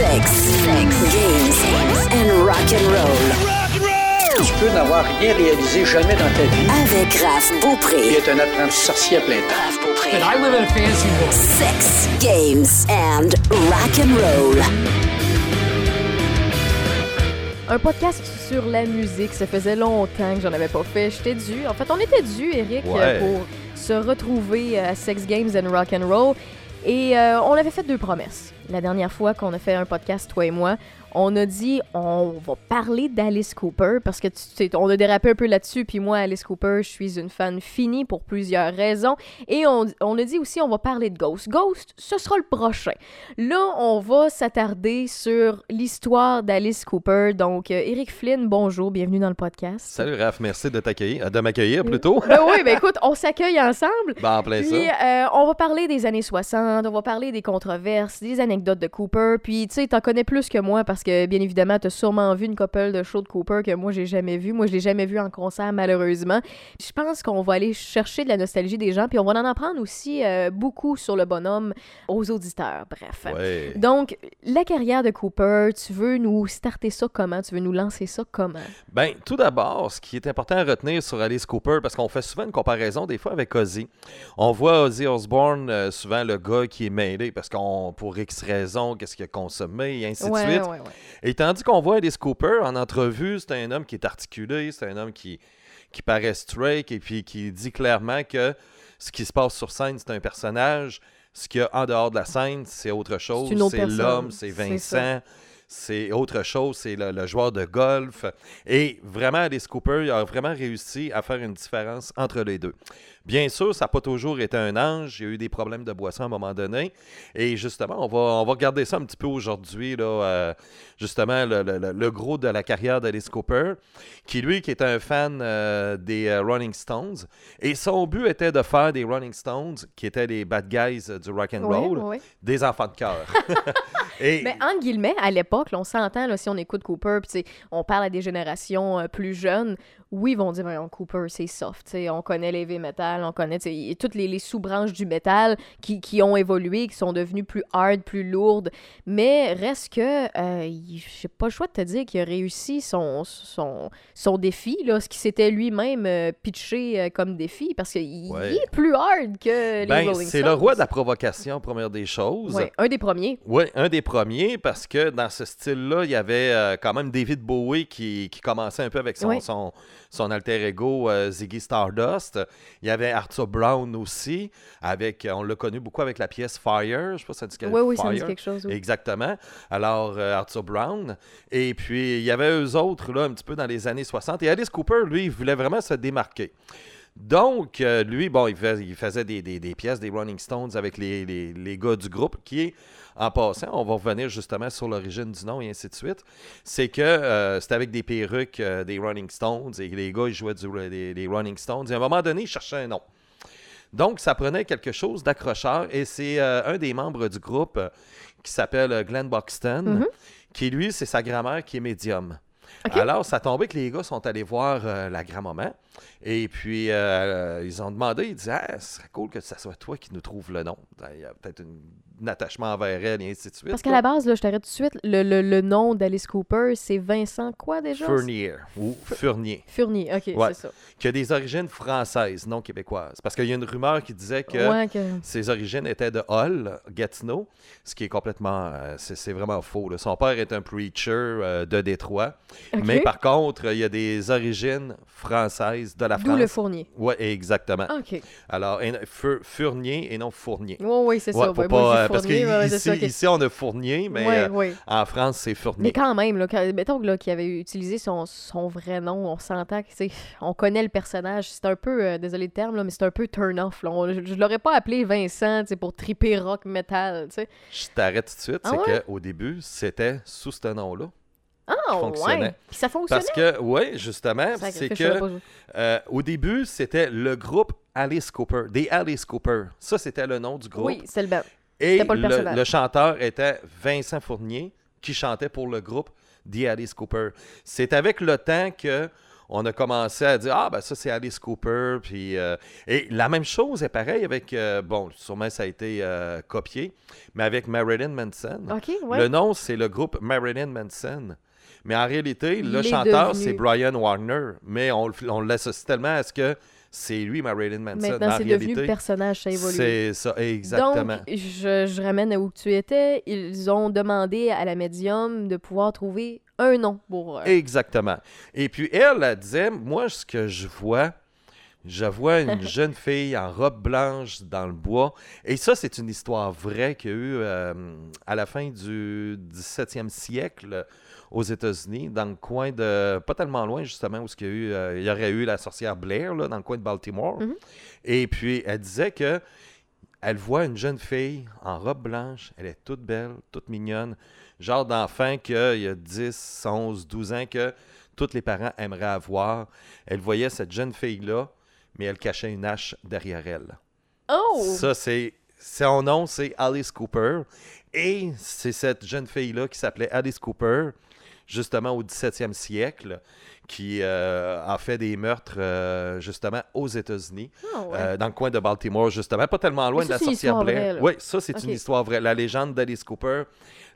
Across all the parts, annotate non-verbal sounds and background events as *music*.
Sex, sex, games and rock and roll. Tu peux n'avoir rien réalisé jamais dans ta vie Avec Raph Beaupré. être un apprenti sorcier à plein temps. Raph Beaupré. And I live in a fancy world. Sex, games and rock and roll. Un podcast sur la musique, ça faisait longtemps que j'en avais pas fait. J'étais dû. En fait, on était dû, Eric, Ouais. euh, pour se retrouver à Sex Games and Rock and Roll. Et euh, on avait fait deux promesses. La dernière fois qu'on a fait un podcast, toi et moi, on a dit on va parler d'Alice Cooper parce que tu on a dérapé un peu là-dessus. Puis moi, Alice Cooper, je suis une fan finie pour plusieurs raisons. Et on, on a dit aussi on va parler de Ghost. Ghost, ce sera le prochain. Là, on va s'attarder sur l'histoire d'Alice Cooper. Donc, euh, Eric Flynn, bonjour, bienvenue dans le podcast. Salut Raph, merci de t'accueillir, euh, de m'accueillir plutôt. Ben oui, ben écoute, on s'accueille ensemble. Ben, en plein Puis, ça. euh, on va parler des années 60, on va parler des controverses, des anecdotes de Cooper. Puis, tu sais, t'en connais plus que moi parce que, bien évidemment, t'as sûrement vu une couple de shows de Cooper que moi, j'ai jamais vu. Moi, je l'ai jamais vu en concert, malheureusement. Je pense qu'on va aller chercher de la nostalgie des gens, puis on va en apprendre aussi euh, beaucoup sur le bonhomme aux auditeurs. Bref. Ouais. Donc, la carrière de Cooper, tu veux nous starter ça comment? Tu veux nous lancer ça comment? Ben, tout d'abord, ce qui est important à retenir sur Alice Cooper, parce qu'on fait souvent une comparaison des fois avec Ozzy. On voit Ozzy Osbourne, euh, souvent le gars qui est mêlé, parce qu'on, pour X qu'est-ce qu'il a consommé, et ainsi de suite. ouais, ouais. Et tandis qu'on voit Alice Cooper en entrevue, c'est un homme qui est articulé, c'est un homme qui, qui paraît straight et puis qui dit clairement que ce qui se passe sur scène, c'est un personnage. Ce qu'il y a en dehors de la scène, c'est autre chose. C'est l'homme, C'est Vincent. C'est autre chose, c'est le, le joueur de golf. Et vraiment, Alice Cooper il a vraiment réussi à faire une différence entre les deux. Bien sûr, ça n'a pas toujours été un ange. Il y a eu des problèmes de boisson à un moment donné. Et justement, on va, on va regarder ça un petit peu aujourd'hui, là, euh, justement, le, le- gros de la carrière d'Alice Cooper, qui lui, qui est un fan euh, des euh, Rolling Stones. Et son but était de faire des Rolling Stones, qui étaient les bad guys du rock and roll, des enfants de cœur. *laughs* Et Mais entre guillemets, à l'époque, là, on s'entend, là, si on écoute Cooper, puis on parle à des générations euh, plus jeunes, oui, ils vont dire, Voyons, Cooper, c'est soft. On connaît les heavy metal, on connaît toutes les, les sous-branches du métal qui, qui ont évolué, qui sont devenues plus hard, plus lourdes. Mais reste que, euh, j'ai pas le choix de te dire qu'il a réussi son, son, son défi, là, ce qui s'était lui-même euh, pitché euh, comme défi, parce qu'il Ouais. il est plus hard que les ben, Rolling c'est le roi de la provocation, première des choses. Ouais, un des premiers. Oui, un des premiers, parce que dans ce style-là, il y avait euh, quand même David Bowie qui, qui commençait un peu avec son, son, son alter ego euh, Ziggy Stardust. Il y avait Arthur Brown aussi, avec, on l'a connu beaucoup avec la pièce Fire. Je sais pas si ça dit quelque Oui, oui, ça dit quelque chose. oui. Exactement. Alors, euh, Arthur Brown. Et puis, il y avait eux autres, là, un petit peu dans les années 60. Et Alice Cooper, lui, il voulait vraiment se démarquer. Donc, euh, lui, bon, il, fais- il faisait des, des- des pièces des Rolling Stones avec les, les- les gars du groupe, qui est, en passant, on va revenir justement sur l'origine du nom et ainsi de suite, c'est que euh, c'était avec des perruques euh, des Rolling Stones et les gars, ils jouaient du, des, des Rolling Stones. Et à un moment donné, ils cherchaient un nom. Donc, ça prenait quelque chose d'accrocheur et c'est un des membres du groupe qui s'appelle Glenn Buxton, Mhm. qui lui, c'est sa grand-mère qui est médium. Alors, ça tombait que les gars sont allés voir la grand-maman et puis euh, ils ont demandé, ils disaient, ah, ce serait cool que ce soit toi qui nous trouve le nom. Il y a peut-être un attachement envers elle et ainsi de suite. Parce qu'à la base, là, je t'arrête tout de suite, le, le- le nom d'Alice Cooper, c'est Vincent quoi déjà? Fournier ou Furnier, Fournier, ok, Ouais. c'est ça. qui a des origines françaises, non québécoises. Parce qu'il y a une rumeur qui disait que Ouais, que- Ses origines étaient de Hull, Gatineau, ce qui est complètement, euh, c'est c'est vraiment faux. là. Son père est un preacher euh, de Détroit, mais par contre, il y a des origines françaises de la D'où le France. Fournier. Oui, exactement. Ah, ok. Alors, Fur- Furnier et non Fournier. Oui, oui, c'est Ouais, ça. Ouais, pas, euh, parce Fournier, ouais, ça, ok. ici, on a Fournier, mais euh, en France, c'est Fournier. Mais quand même, là, quand- mettons là, qu'il avait utilisé son, son vrai nom, on s'entend que c'est, on connaît le personnage. C'est un peu, euh, désolé le terme, là, mais c'est un peu turn-off. Je, je l'aurais pas appelé Vincent pour triper rock metal. tu sais. Je t'arrête tout de suite, Ah c'est qu'au début, c'était sous ce nom-là. Ah, fonctionnait. ouais. Puis ça fonctionnait. Parce que, oui, justement, c'est que. Euh, au début, c'était le groupe Alice Cooper, des Alice Cooper. Ça, c'était le nom du groupe. Oui, c'est le bel. Et pas le le, chanteur était Vincent Fournier, qui chantait pour le groupe The Alice Cooper. C'est avec le temps que on a commencé à dire Ah, ben ça, c'est Alice Cooper. Puis, euh, et la même chose est pareil avec, euh, bon, sûrement ça a été euh, copié, mais avec Marilyn Manson. OK, ouais. Le nom, c'est le groupe Marilyn Manson. Mais en réalité, le chanteur, c'est Brian Warner. Mais on, l'associe tellement à ce que c'est lui, Marilyn Manson. Maintenant, en c'est devenu le personnage, ça évolue. C'est ça, exactement. Donc, je, je ramène à où tu étais. Ils ont demandé à la médium de pouvoir trouver un nom pour. euh, Exactement. Et puis elle, elle disait, moi, ce que je vois, je vois une *laughs* jeune fille en robe blanche dans le bois. Et ça, c'est une histoire vraie qu'il y a eu euh, à la fin du 17e siècle aux États-Unis, dans le coin de, pas tellement loin justement, où il y, a eu, euh, il y aurait eu la sorcière Blair, là, dans le coin de Baltimore. Mhm. Et puis, elle disait que elle voit une jeune fille en robe blanche, elle est toute belle, toute mignonne, genre d'enfant qu'il y a 10, 11, 12 ans que tous les parents aimeraient avoir. Elle voyait cette jeune fille-là, mais elle cachait une hache derrière elle. Oh! Ça, c'est. Son nom, c'est Alice Cooper. Et c'est cette jeune fille-là qui s'appelait Alice Cooper, justement au 17e siècle, qui euh, a fait des meurtres, euh, justement, aux États-Unis. Ah, ouais. Euh, dans le coin de Baltimore, justement, pas tellement loin de la sorcière Blair. Oui, ça, c'est une histoire vraie. La légende d'Alice Cooper,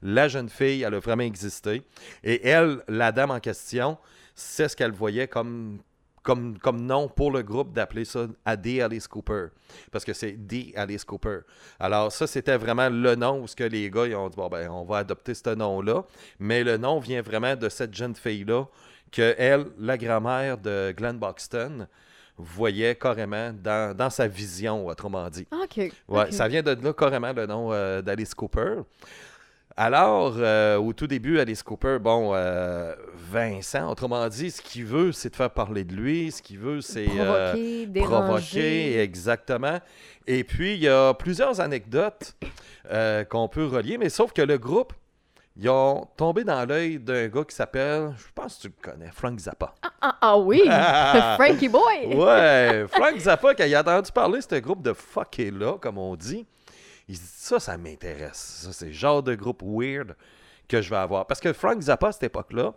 la jeune fille, elle a vraiment existé. Et elle, la dame en question, c'est ce qu'elle voyait comme, comme, comme nom pour le groupe d'appeler ça AD Alice Cooper. Parce que c'est D Alice Cooper. Alors, ça, c'était vraiment le nom où ce que les gars ils ont dit bon, ben, on va adopter ce nom-là. Mais le nom vient vraiment de cette jeune fille-là que elle, la grand-mère de Glenn Buxton, voyait carrément dans, dans sa vision, autrement dit. OK. Ouais, ça vient de là carrément le nom euh, d'Alice Cooper. Alors, euh, au tout début, Alice Cooper, bon, euh, Vincent, autrement dit, ce qu'il veut, c'est de faire parler de lui. Ce qu'il veut, c'est euh, Provoquer, provoquer, déranger. exactement. Et puis, il y a plusieurs anecdotes euh, qu'on peut relier, mais sauf que le groupe, ils ont tombé dans l'œil d'un gars qui s'appelle, je pense que tu le connais, Frank Zappa. Ah, ah oui! *laughs* Frankie Boy! Ouais, Frank Zappa, quand il a entendu parler de ce groupe de fuckés-là, comme on dit, il se dit ça, ça m'intéresse. Ça, c'est le genre de groupe weird que je vais avoir. Parce que Frank Zappa, à cette époque-là,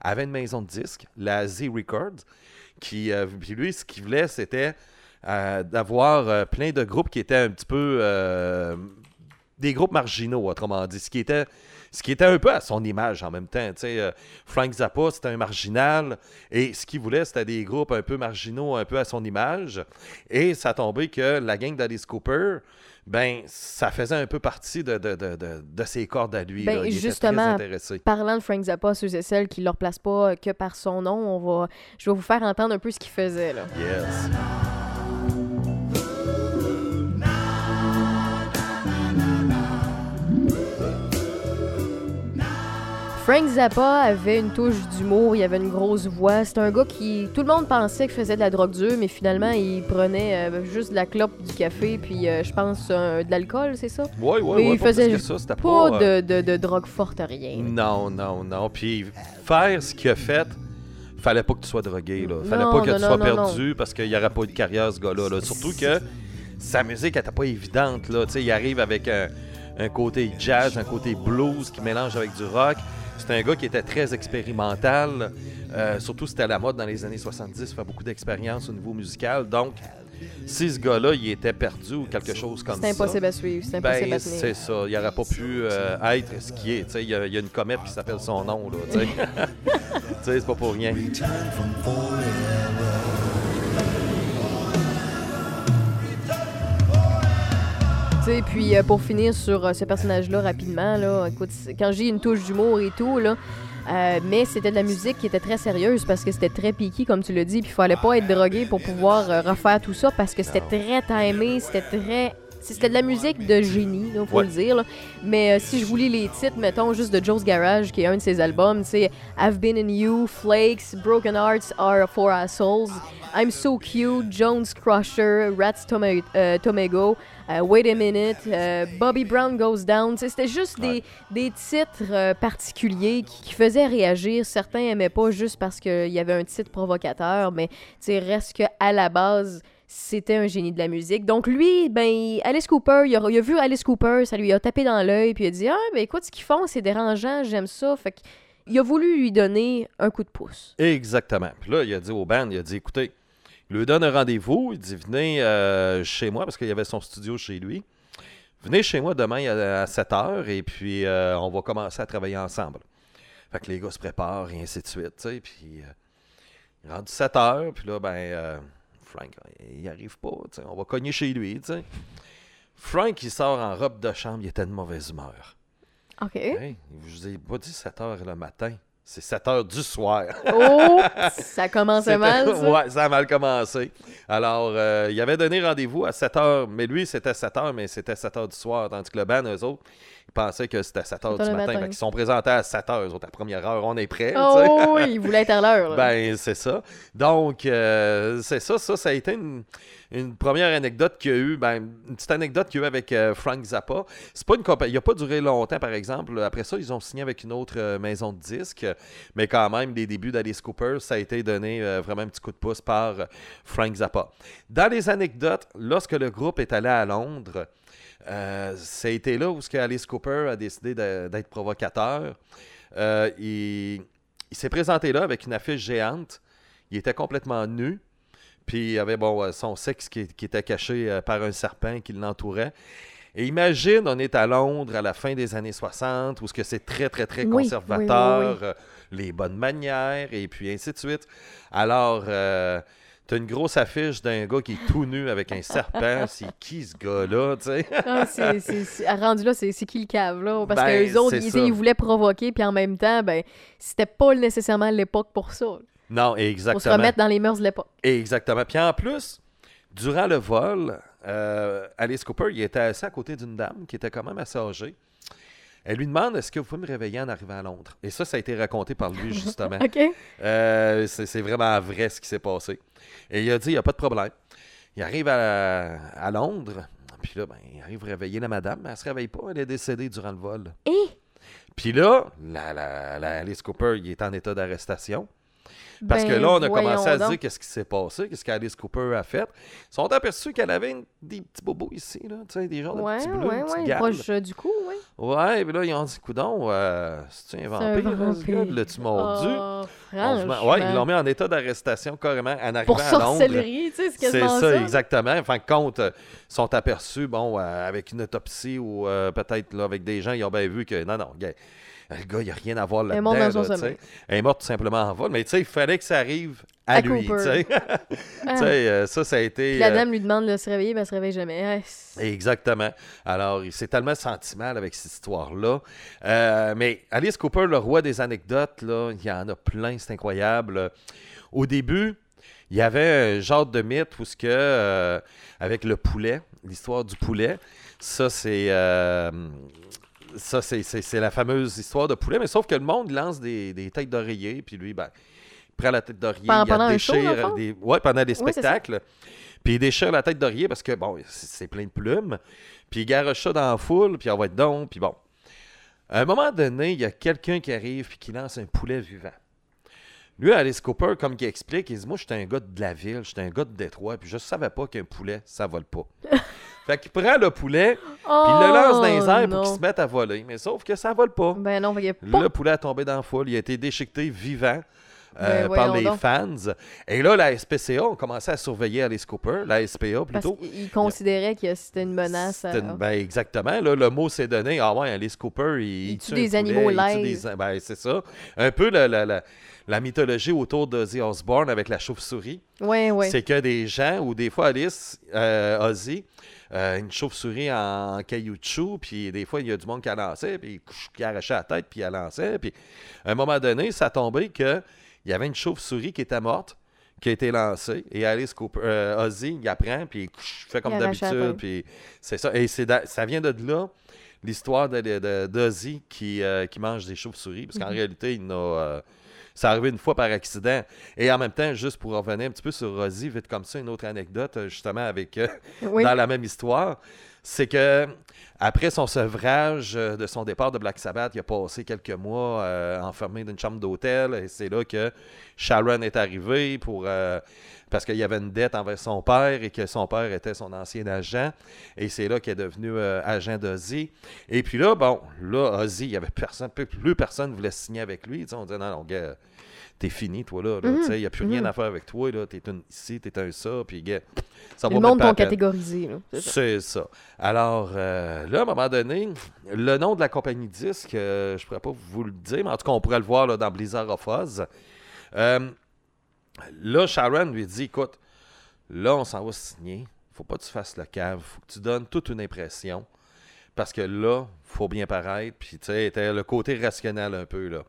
avait une maison de disques, la Z Records, qui, euh, puis lui, ce qu'il voulait, c'était euh, d'avoir euh, plein de groupes qui étaient un petit peu des groupes marginaux, autrement dit. Ce qui était, ce qui était un peu à son image en même temps. Euh, Frank Zappa, c'était un marginal. Et ce qu'il voulait, c'était des groupes un peu marginaux, un peu à son image. Et ça a tombé que la gang d'Alice Cooper, ben, ça faisait un peu partie de, de, de, de, de ses cordes à lui. Ben, là. Il était justement, très. Parlant de Frank Zappa, ceux et celles qui ne le replacent pas que par son nom, on va, je vais vous faire entendre un peu ce qu'il faisait. Là. Yes. Frank Zappa avait une touche d'humour, il avait une grosse voix. C'était un gars qui. Tout le monde pensait qu'il faisait de la drogue dure, mais finalement, il prenait euh, juste de la clope, du café, puis euh, je pense euh, de l'alcool, c'est ça? Ouais, Mais ouais, il faisait que ça, c'était Pas pas, euh, de, de, de drogue forte, rien. Non, non, non. Puis faire ce qu'il a fait, fallait pas que tu sois drogué. Là. Fallait Non, pas que non, tu sois non, perdu parce qu'il n'y aurait pas eu de carrière, ce gars-là. là. Surtout que sa musique n'était pas évidente. Là. Tu sais, Il arrive avec un, un côté jazz, un côté blues qui mélange avec du rock. C'est un gars qui était très expérimental. Euh, surtout, c'était à la mode dans les années 70, faire beaucoup d'expérience au niveau musical. Donc, si ce gars-là, il était perdu ou quelque chose comme ça. C'est impossible à suivre, c'est impossible Ben, à tenir. c'est ça. Il n'aurait pas pu euh, être ce qu'il est. Il y, a- il y a une comète qui s'appelle son nom. Là, *laughs* c'est pas pour rien. Sais, puis euh, pour finir sur euh, ce personnage-là rapidement, là, écoute, quand j'ai une touche d'humour et tout, là, euh, mais c'était de la musique qui était très sérieuse parce que c'était très piqué, comme tu l'as dit, puis il fallait pas être drogué pour pouvoir refaire tout ça parce que c'était très timé, c'était très. C'était de la musique de génie, il faut Ouais. le dire. là. Mais euh, si je vous lis les titres, mettons juste de Joe's Garage, qui est un de ses albums, c'est I've Been in You, Flakes, Broken Hearts Are for Souls, I'm So Cute, Jones Crusher, Rats Toma- euh, Tomago, euh, Wait a Minute, Bobby Brown Goes Down. C'était juste des, des titres particuliers qui, qui faisaient réagir. Certains aimaient pas juste parce qu'il y avait un titre provocateur, mais reste que à la base, c'était un génie de la musique. Donc lui, ben, Alice Cooper, il a, vu Alice Cooper, ça lui a tapé dans l'œil, puis il a dit Ah, ben écoute, ce qu'ils font, c'est dérangeant, j'aime ça. Fait que il a voulu lui donner un coup de pouce. Exactement. Puis là, il a dit au band, il a dit, écoutez, il lui donne un rendez-vous, il dit, venez euh, chez moi, parce qu'il y avait son studio chez lui. Venez chez moi demain à, 7 h et puis euh, on va commencer à travailler ensemble. Fait que les gars se préparent et ainsi de suite, tu sais. Puis euh, rendu 7 h puis là, ben, Frank, il arrive pas. On va cogner chez lui. Frank, il sort en robe de chambre, il était de mauvaise humeur. OK. Hey, je vous ai pas dit 7 h le matin. C'est 7 heures du soir. Oh, *laughs* ça commence C'était- mal, ça. ouais, ça a mal commencé. Alors, euh, il avait donné rendez-vous à 7 heures, mais lui, c'était 7 heures, mais c'était 7 heures du soir, tandis que le band, eux autres, ils pensaient que c'était 7 heures Sept du matin. matin. Fait qu'ils sont présentés à 7 heures, eux autres, à première heure, on est sais. Oh, oui, il voulait être à l'heure. là. *laughs* Ben, c'est ça. Donc, euh, c'est ça. Ça, ça a été une, une première anecdote qu'il y a eu. Ben, une petite anecdote qu'il y a eu avec euh, Frank Zappa. C'est pas une compagnie. Il n'a pas duré longtemps, par exemple. Après ça, ils ont signé avec une autre euh, maison de disques. Mais quand même, les débuts d'Alice Cooper, ça a été donné vraiment un petit coup de pouce par Frank Zappa. Dans les anecdotes, lorsque le groupe est allé à Londres, euh, ça a été là où ce que Alice Cooper a décidé d'être provocateur. Euh, il il s'est présenté là avec une affiche géante. Il était complètement nu. Puis il avait bon, euh, son sexe qui, qui était caché euh, par un serpent qui l'entourait. Et imagine, on est à Londres à la fin des années 60, où ce que c'est très, très, très oui, conservateur, oui, oui. les bonnes manières, et puis ainsi de suite. Alors, euh, t'as une grosse affiche d'un gars qui est tout nu avec un serpent. *laughs* c'est qui ce gars-là, tu sais? Ah, c'est, c'est, c'est- rendu là, c'est, qui le cave, là? Parce Ben, que les autres, ils, voulaient provoquer, puis en même temps, ben, c'était pas nécessairement l'époque pour ça. Non, Pour se exactement. remettre dans les mœurs de l'époque. Exactement. Puis en plus, durant le vol, euh, Alice Cooper, il était assis à côté d'une dame qui était quand même assez âgée. Elle lui demande Est-ce que vous pouvez me réveiller en arrivant à Londres? Et ça, ça a été raconté par lui, *laughs* justement. OK? Euh, c'est vraiment vrai ce qui s'est passé. Et il a dit Il n'y a pas de problème. Il arrive à, à Londres. Puis là, ben, il arrive à réveiller la madame, mais elle ne se réveille pas. Elle est décédée durant le vol. Et, Puis là, la, la- la Alice Cooper, il est en état d'arrestation. Parce que ben, là, on a commencé à se dire qu'est-ce qui s'est passé, qu'est-ce qu'Alice Cooper a fait. Ils sont aperçus qu'elle avait une- des petits bobos ici, là, tu sais, des genres de Ouais, petits bleus, ouais, une ouais, proche du cou. Ouais, puis là, ils ont dit, coudon, euh, c'est-tu un C'est un vampire, là, vampire. gars? L'as-tu mordu? Oh, Ouais, ils l'ont mis en état d'arrestation carrément en arrivant Pour à Londres. sorcellerie, tu sais, c'est quasiment ça, ça. exactement. En fin de compte, euh, sont aperçus, bon, euh, avec une autopsie ou euh, peut-être là, avec des gens, ils ont bien vu que non, non, gars, le gars, il n'y a rien à voir Elle est là-dedans. morte dans son là, tu sommeil. sais. Elle est morte tout simplement en vol. Mais tu sais, il fallait que ça arrive à, À lui. Cooper. *laughs* tu sais. Ah. Euh, ça, ça a été. Puis la euh, dame lui demande de se réveiller, mais elle se réveille jamais. Ah, Exactement. Alors, il s'est tellement senti mal avec cette histoire-là. Euh, mais Alice Cooper, le roi des anecdotes, là, il y en a plein, c'est incroyable. Au début, il y avait un genre de mythe où ce que, euh, avec le poulet, l'histoire du poulet, ça c'est euh, ça c'est, la fameuse histoire de poulet, mais sauf que le monde lance des, des têtes d'oreiller, puis lui, ben, prend la tête d'oreiller, Pendant- il show, déchire, des, ouais, pendant des Oui, spectacles. Puis il déchire la tête d'oreiller parce que, bon, c'est plein de plumes. Puis il garoche ça dans la foule, puis on va être donc, puis bon. À un moment donné, il y a quelqu'un qui arrive puis qui lance un poulet vivant. Lui, Alice Cooper, comme il explique, il dit Moi, j'étais un gars de la ville, j'étais un gars de Détroit, puis je savais pas qu'un poulet, ça vole pas. *laughs* fait qu'il prend le poulet, puis il le lance dans les Oh, airs non. pour qu'il se mette à voler. Mais sauf que ça vole pas. Ben non, il pas. Le poulet a tombé dans la foule, il a été déchiqueté vivant. Euh, par les donc. fans. Et là, la SPCA a commencé à surveiller Alice Cooper, la SPA Parce plutôt. qu'il considérait que c'était une menace. à- une- ben, exactement. Là, le mot s'est donné. Ah ouais, Alice Cooper, il, Il tue des poulet, animaux live. des- ben, c'est ça. Un peu la, la, la, la mythologie autour d'Ozzy Osbourne avec la chauve-souris. Ouais, ouais. C'est que des gens, ou des fois Alice, euh, Ozzy, euh, une chauve-souris en caoutchouc, puis des fois il y a du monde qui a lancé, puis qui arrachait la tête, puis il a lancé. Puis à un moment donné, ça a tombé que il y avait une chauve-souris qui était morte, qui a été lancée, et Alice Cooper, euh, Ozzy, il apprend, puis il fait comme d'habitude, puis c'est ça. Et c'est da- ça vient de là l'histoire de, de- d'Ozzy qui, euh, qui mange des chauves-souris, parce Mhm. qu'en réalité, il n'a. euh, ça arrivé une fois par accident. Et en même temps, juste pour revenir un petit peu sur Ozzy, vite comme ça, une autre anecdote, justement, avec euh, Oui. dans la même histoire, c'est que Après son sevrage euh, de son départ de Black Sabbath, il a passé quelques mois euh, enfermé dans une chambre d'hôtel. Et c'est là que Sharon est arrivé pour, euh, parce qu'il y avait une dette envers son père et que son père était son ancien agent. Et c'est là qu'il est devenu euh, agent d'Ozzy. Et puis là, bon, là, Ozzy, il y avait personne, plus- personne voulait signer avec lui. On disait, non, non, gars, t'es fini, toi, là. là. Mhm. Tu sais, Il n'y a plus rien Mhm. à faire avec toi. là. T'es une ici, t'es un ça, puis gars, ça Le va monde même pas t'ont catégorisé. C'est ça. Alors, euh, là, à un moment donné, le nom de la compagnie de disques, euh, je pourrais pas vous le dire, mais en tout cas, on pourrait le voir là, dans Blizzard of Oz. Euh, là, Sharon lui dit Écoute, là, on s'en va signer. Faut pas que tu fasses le cave. Faut que tu donnes toute une impression. Parce que là, faut bien paraître. Puis, tu sais, le côté rationnel un peu, là.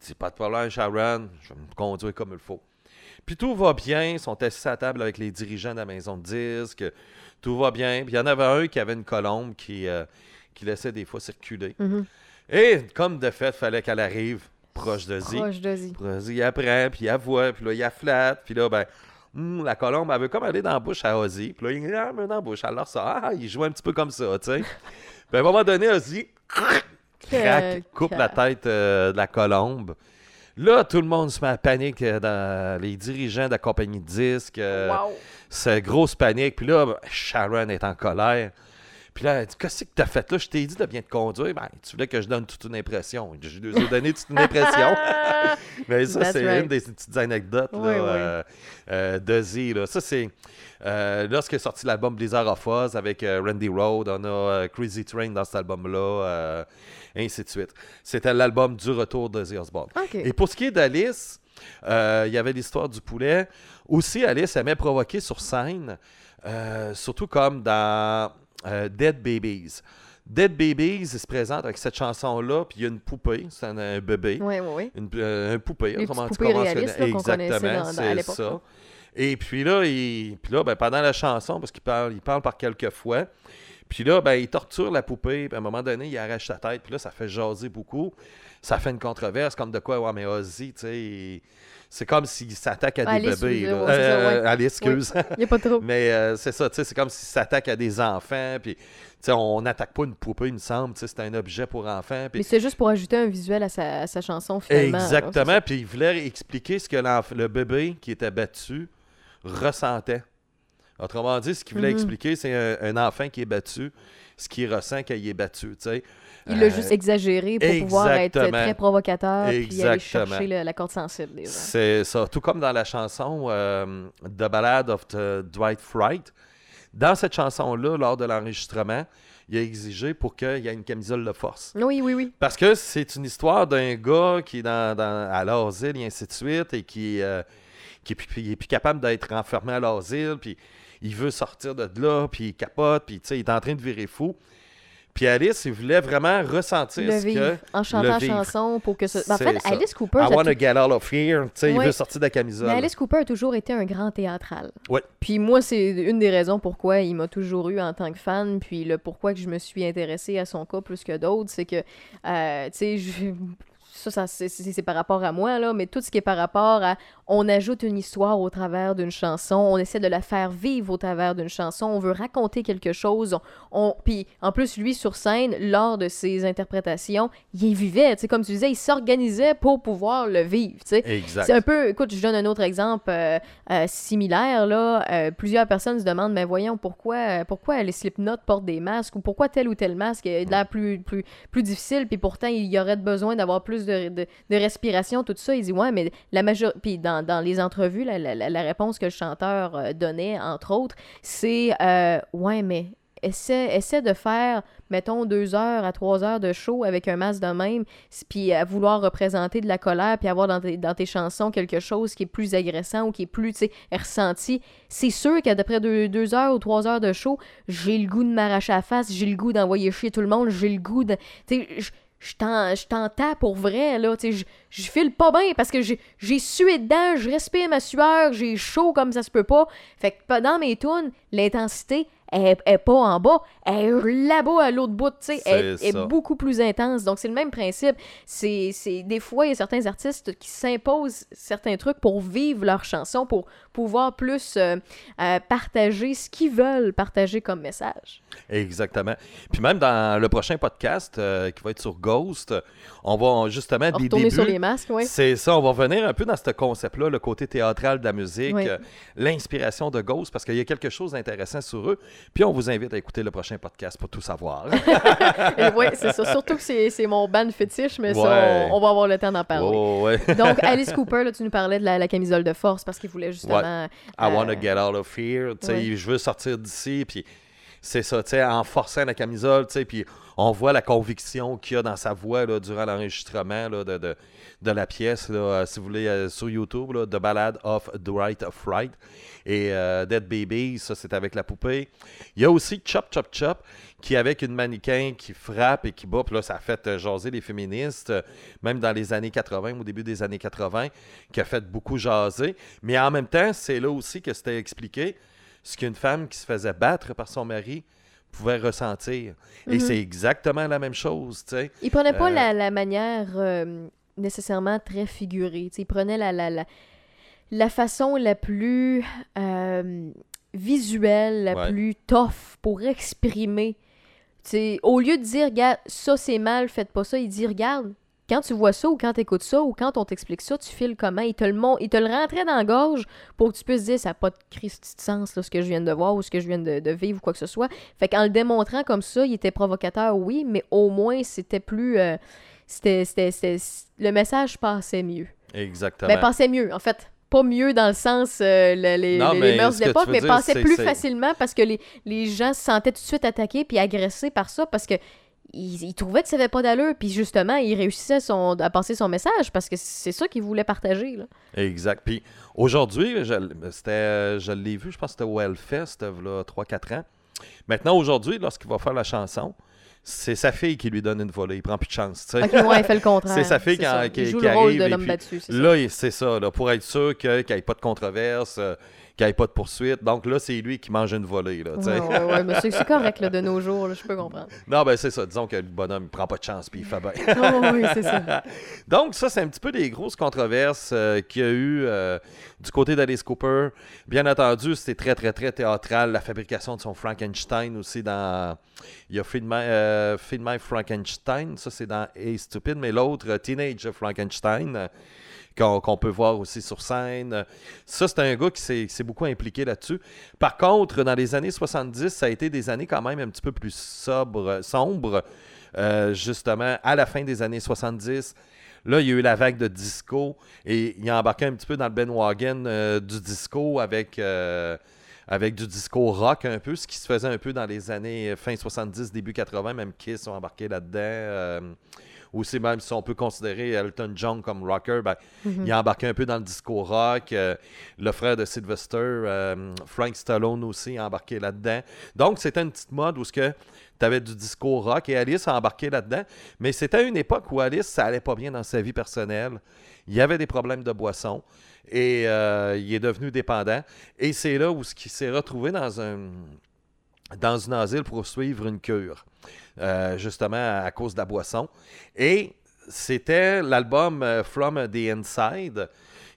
Il dit Pas de problème, Sharon, je vais me conduire comme il faut. Puis tout va bien, ils sont assis à la table avec les dirigeants de la maison de disques, tout va bien. Puis il y en avait un qui avait une colombe qui, euh, qui laissait des fois circuler. Mhm. Et comme de fait, fallait qu'elle arrive proche de Z. Proche de Z. Ozzy, il apprend, puis il voit, puis là, il flatte, puis là, ben, hum, la colombe, elle veut comme aller dans la bouche à Ozzy, puis là, il ah, mais dans la bouche, alors ça, ah, il joue un petit peu comme ça, tu sais. *laughs* puis à un moment donné, Ozzy, coupe la tête euh, de la colombe. Là, tout le monde se met à panique euh, dans les dirigeants de la compagnie de disques. euh, Wow. c'est grosse panique. Puis là, Sharon est en colère. Puis là, elle dit Qu'est-ce que t'as fait là? Je t'ai dit de bien te conduire. Ben, tu voulais que je donne toute une impression. Je lui ai donné toute une impression. *laughs* Mais ça, c'est right. une des petites anecdotes là, Oui, oui. euh, euh, de Z. Là. Ça, c'est euh, lorsqu'est sorti l'album Blizzard of Oz avec euh, Randy Road. On a Crazy Train dans cet album-là. et ainsi de suite. C'était l'album du retour de Z Osbourne. Et pour ce qui est d'Alice, il y avait l'histoire du poulet. Aussi, Alice aimait provoquer sur scène, surtout comme dans euh, Dead Babies. Dead Babies, il se présente avec cette chanson-là, puis il y a une poupée, c'est un, un bébé. Oui, oui, oui. Une, euh, un poupée, Les autrement dit conventionnel. Exactement, c'est ça. Et puis là, il, puis là ben, pendant la chanson, parce qu'il parle, il parle par quelques fois, puis là, ben, il torture la poupée, puis à un moment donné, il arrache sa tête, puis là, ça fait jaser beaucoup. Ça fait une controverse, comme de quoi, ouais, mais Ozzy, tu sais, il- c'est comme s'il s'attaque à des Alice, bébés. là. Euh, ouais. Alice, excuse. Il n'y a pas trop. *laughs* Mais euh, c'est ça, tu sais, c'est comme s'il s'attaque à des enfants, puis tu sais, on n'attaque pas une poupée, il me semble, tu sais, c'est un objet pour enfants. puis- Mais c'est juste pour ajouter un visuel à sa, à sa chanson, finalement. Exactement, puis il voulait expliquer ce que le bébé qui était battu ressentait. Autrement dit, ce qu'il voulait Mhm. expliquer, c'est un, un enfant qui est battu, ce qu'il ressent quand il est battu. Il l'a Euh, juste exagéré pour pouvoir être très provocateur puis aller chercher le- la corde sensible. C'est ça. Tout comme dans la chanson euh, The Ballad of the Dwight Fright. Dans cette chanson-là, lors de l'enregistrement, il a exigé pour qu'il y ait une camisole de force. Oui, oui, oui. Parce que c'est une histoire d'un gars qui est dans, dans- à l'asile et ainsi de suite et qui, euh, qui est plus capable d'être enfermé à l'asile, puis il veut sortir de là, puis il capote, puis il est en train de virer fou. Puis Alice, il voulait vraiment ressentir Le ce vivre, que... en chantant chanson pour que ça... Ben, en fait, ça. Alice Cooper... I wanna get out of here. Tu sais, il veut sortir de la camisole. Mais Alice Cooper a toujours été un grand théâtral. Ouais. Puis moi, c'est une des raisons pourquoi il m'a toujours eu en tant que fan, puis le pourquoi que je me suis intéressée à son cas plus que d'autres, c'est que, euh, tu sais, je- ça, ça c'est- par rapport à moi, là, mais tout ce qui est par rapport à on ajoute une histoire au travers d'une chanson, on essaie de la faire vivre au travers d'une chanson, on veut raconter quelque chose, on, on- puis en plus, lui, sur scène, lors de ses interprétations, il vivait, tu sais, comme tu disais, il s'organisait pour pouvoir le vivre, tu sais. C'est un peu, écoute, je donne un autre exemple euh, euh, similaire, là. Euh, plusieurs personnes se demandent, mais voyons, pourquoi, pourquoi les Slipknot portent des masques ou pourquoi tel ou tel masque est de l'air plus, plus, plus difficile, puis pourtant, il y aurait besoin d'avoir plus de, de, respiration, tout ça. Il dit, ouais, mais la majorité, puis dans, dans les entrevues, la, la, la- réponse que le chanteur euh, donnait, entre autres, c'est, euh, ouais, mais essaie, essaie de faire, mettons, deux heures à trois heures de show avec un masque de même, puis à vouloir représenter de la colère, puis avoir dans tes, dans tes chansons quelque chose qui est plus agressant ou qui est plus, tu sais, ressenti. C'est sûr qu'à d'après deux, deux heures ou trois heures de show, j'ai le goût de m'arracher la face, j'ai le goût d'envoyer chier tout le monde, j'ai le goût de... Tu sais, je- je t'en, je t'en tape pour vrai, là, tu sais, je, je file pas bien parce que j'ai, j'ai sué dedans, je respire ma sueur, j'ai chaud comme ça se peut pas. Fait que dans mes tunes, l'intensité, elle est pas en bas, elle est là-bas à l'autre bout, tu sais, elle est beaucoup plus intense. Donc c'est le même principe. C'est, c'est des fois il y a certains artistes qui s'imposent certains trucs pour vivre leur chanson, pour pouvoir plus euh, euh, partager ce qu'ils veulent partager comme message. Exactement. Puis même dans le prochain podcast euh, qui va être sur Ghost, on va justement On des débuts. sur les masques, oui. C'est ça, on va revenir un peu dans ce concept-là, le côté théâtral de la musique, Oui. l'inspiration de Ghost, parce qu'il y a quelque chose d'intéressant sur eux. Puis on vous invite à écouter le prochain podcast pour tout savoir. *laughs* oui, c'est ça. Surtout que c'est mon band fétiche, mais ça, on, on va avoir le temps d'en parler. oh, ouais. Donc, *laughs* Alice Cooper, là, tu nous parlais de la, la camisole de force parce qu'il voulait justement. Want to euh, get out of here. tu sais, ouais. Je veux sortir d'ici. Puis c'est ça, tu sais, en forçant la camisole. tu sais, Puis on voit la conviction qu'il y a dans sa voix durant l'enregistrement de, de, de la pièce. Euh, si vous voulez, euh, sur YouTube, là, The Ballad of The Right of Right. Et euh, Dead Baby, ça, c'est avec la poupée. Il y a aussi Chop Chop Chop, qui avec une mannequin qui frappe et qui bat. Puis là, ça a fait jaser les féministes, même dans les années 80, au début des années 80, qui a fait beaucoup jaser. Mais en même temps, c'est là aussi que c'était expliqué ce qu'une femme qui se faisait battre par son mari pouvait ressentir. Et Mhm. c'est exactement la même chose, tu sais. Il prenait pas Euh, la, la manière euh, nécessairement très figurée. tu sais, il prenait la, la, la, la façon la plus euh, visuelle, la Ouais. plus tough pour exprimer. Tu sais, au lieu de dire, regarde, ça c'est mal, faites pas ça, il dit, regarde, quand tu vois ça ou quand tu écoutes ça ou quand on t'explique ça, tu files comment? Il te le, mon- il te le rentrait dans la gorge pour que tu puisses dire, ça n'a pas de Christ de sens, là, ce que je viens de voir ou ce que je viens de, de vivre ou quoi que ce soit. Fait qu'en le démontrant comme ça, il était provocateur, oui, mais au moins c'était plus. euh, c'était, c'était- c'était- le message passait mieux. Exactement. Ben, passait mieux, en fait. Pas mieux dans le sens euh, le- les, Non, les- mais les mœurs de l'époque, mais passait plus c'est- facilement parce que les, les gens se sentaient tout de suite attaqués puis agressés par ça parce que ils trouvaient que ça n'avait pas d'allure puis justement, il réussissait son, à passer son message parce que c'est ça qu'il voulait partager. Là. Exact. Puis aujourd'hui, je, c'était, je l'ai vu, je pense que c'était au Hellfest, il y a 3-4 ans. Maintenant, aujourd'hui, lorsqu'il va faire la chanson, c'est sa fille qui lui donne une volée. Il prend plus de chance. tu sais. Ok, ouais, il fait le contraire. C'est sa fille qui, Il qui- joue qui le rôle arrive de battu. Là, il- c'est ça, là, pour être sûr qu'il n'y ait pas de controverse, euh, qu'il n'y ait pas de poursuite. Donc là, c'est lui qui mange une volée. Là. Ouais, ouais, ouais, mais c'est correct là, de nos jours, je peux comprendre. Non, ben c'est ça. Disons que le bonhomme, il prend pas de chance puis il fait bien. *laughs* Oh, oui, c'est ça. *laughs* Donc, ça, c'est un petit peu des grosses controverses euh, qu'il y a eu euh, du côté d'Alice Cooper. Bien entendu, c'était très, très, très théâtral. La fabrication de son Frankenstein aussi dans. Il y a Feed My, euh, Feed My Frankenstein. Ça, c'est dans Hey Stupid. Mais l'autre, Teenage Frankenstein. Qu'on peut voir aussi sur scène. Ça, c'est un gars qui s'est beaucoup impliqué là-dessus. Par contre, dans les années 70, ça a été des années quand même un petit peu plus sombres. Euh, justement, à la fin des années 70, Là, il y a eu la vague de disco et il a embarqué un petit peu dans le bandwagon euh, du disco avec, euh, avec du disco rock un peu, ce qui se faisait un peu dans les années euh, fin 70, début 80, même Kiss ont embarqué là-dedans. Aussi, même si on peut considérer Elton John comme rocker, ben, il a embarqué un peu dans le disco rock. euh, le frère de Sylvester, euh, Frank Stallone aussi, a embarqué là-dedans. Donc, c'était une petite mode où ce que tu avais du disco rock et Alice a embarqué là-dedans. Mais c'était une époque où Alice, ça allait pas bien dans sa vie personnelle. Il y avait des problèmes de boisson et euh, il est devenu dépendant. Et c'est là où ce qui s'est retrouvé dans un dans une asile pour suivre une cure, euh, justement à, cause de la boisson. Et c'était l'album euh, From the Inside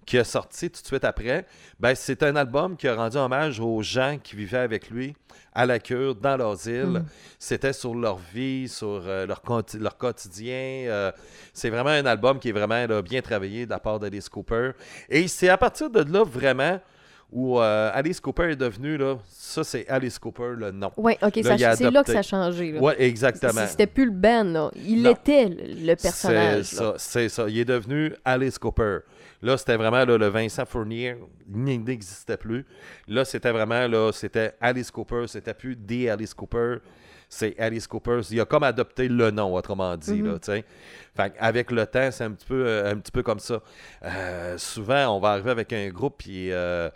qui a sorti tout de suite après. Ben, c'est un album qui a rendu hommage aux gens qui vivaient avec lui à la cure, dans l'asile. Mhm. C'était sur leur vie, sur euh, leur, quotidien. euh, c'est vraiment un album qui est vraiment là, bien travaillé de la part d'Alice Cooper. Et c'est à partir de là, vraiment, où euh, Alice Cooper est devenue, là, ça c'est Alice Cooper, le nom. Oui, ok, c'est là que ça a changé. Ouais, exactement. C'était plus le Ben, là. Il Non. était le, personnage. C'est ça, c'est ça. Il est devenu Alice Cooper. Là, c'était vraiment là, le Vincent Fournier, il n'existait plus. Là, c'était vraiment là, c'était Alice Cooper, c'était plus The Alice Cooper, c'est Alice Cooper. Il a comme adopté le nom, autrement dit. Mhm. là, sais. Fait avec le temps, c'est un petit peu, euh, un petit peu comme ça. Euh, souvent, on va arriver avec un groupe, puis euh,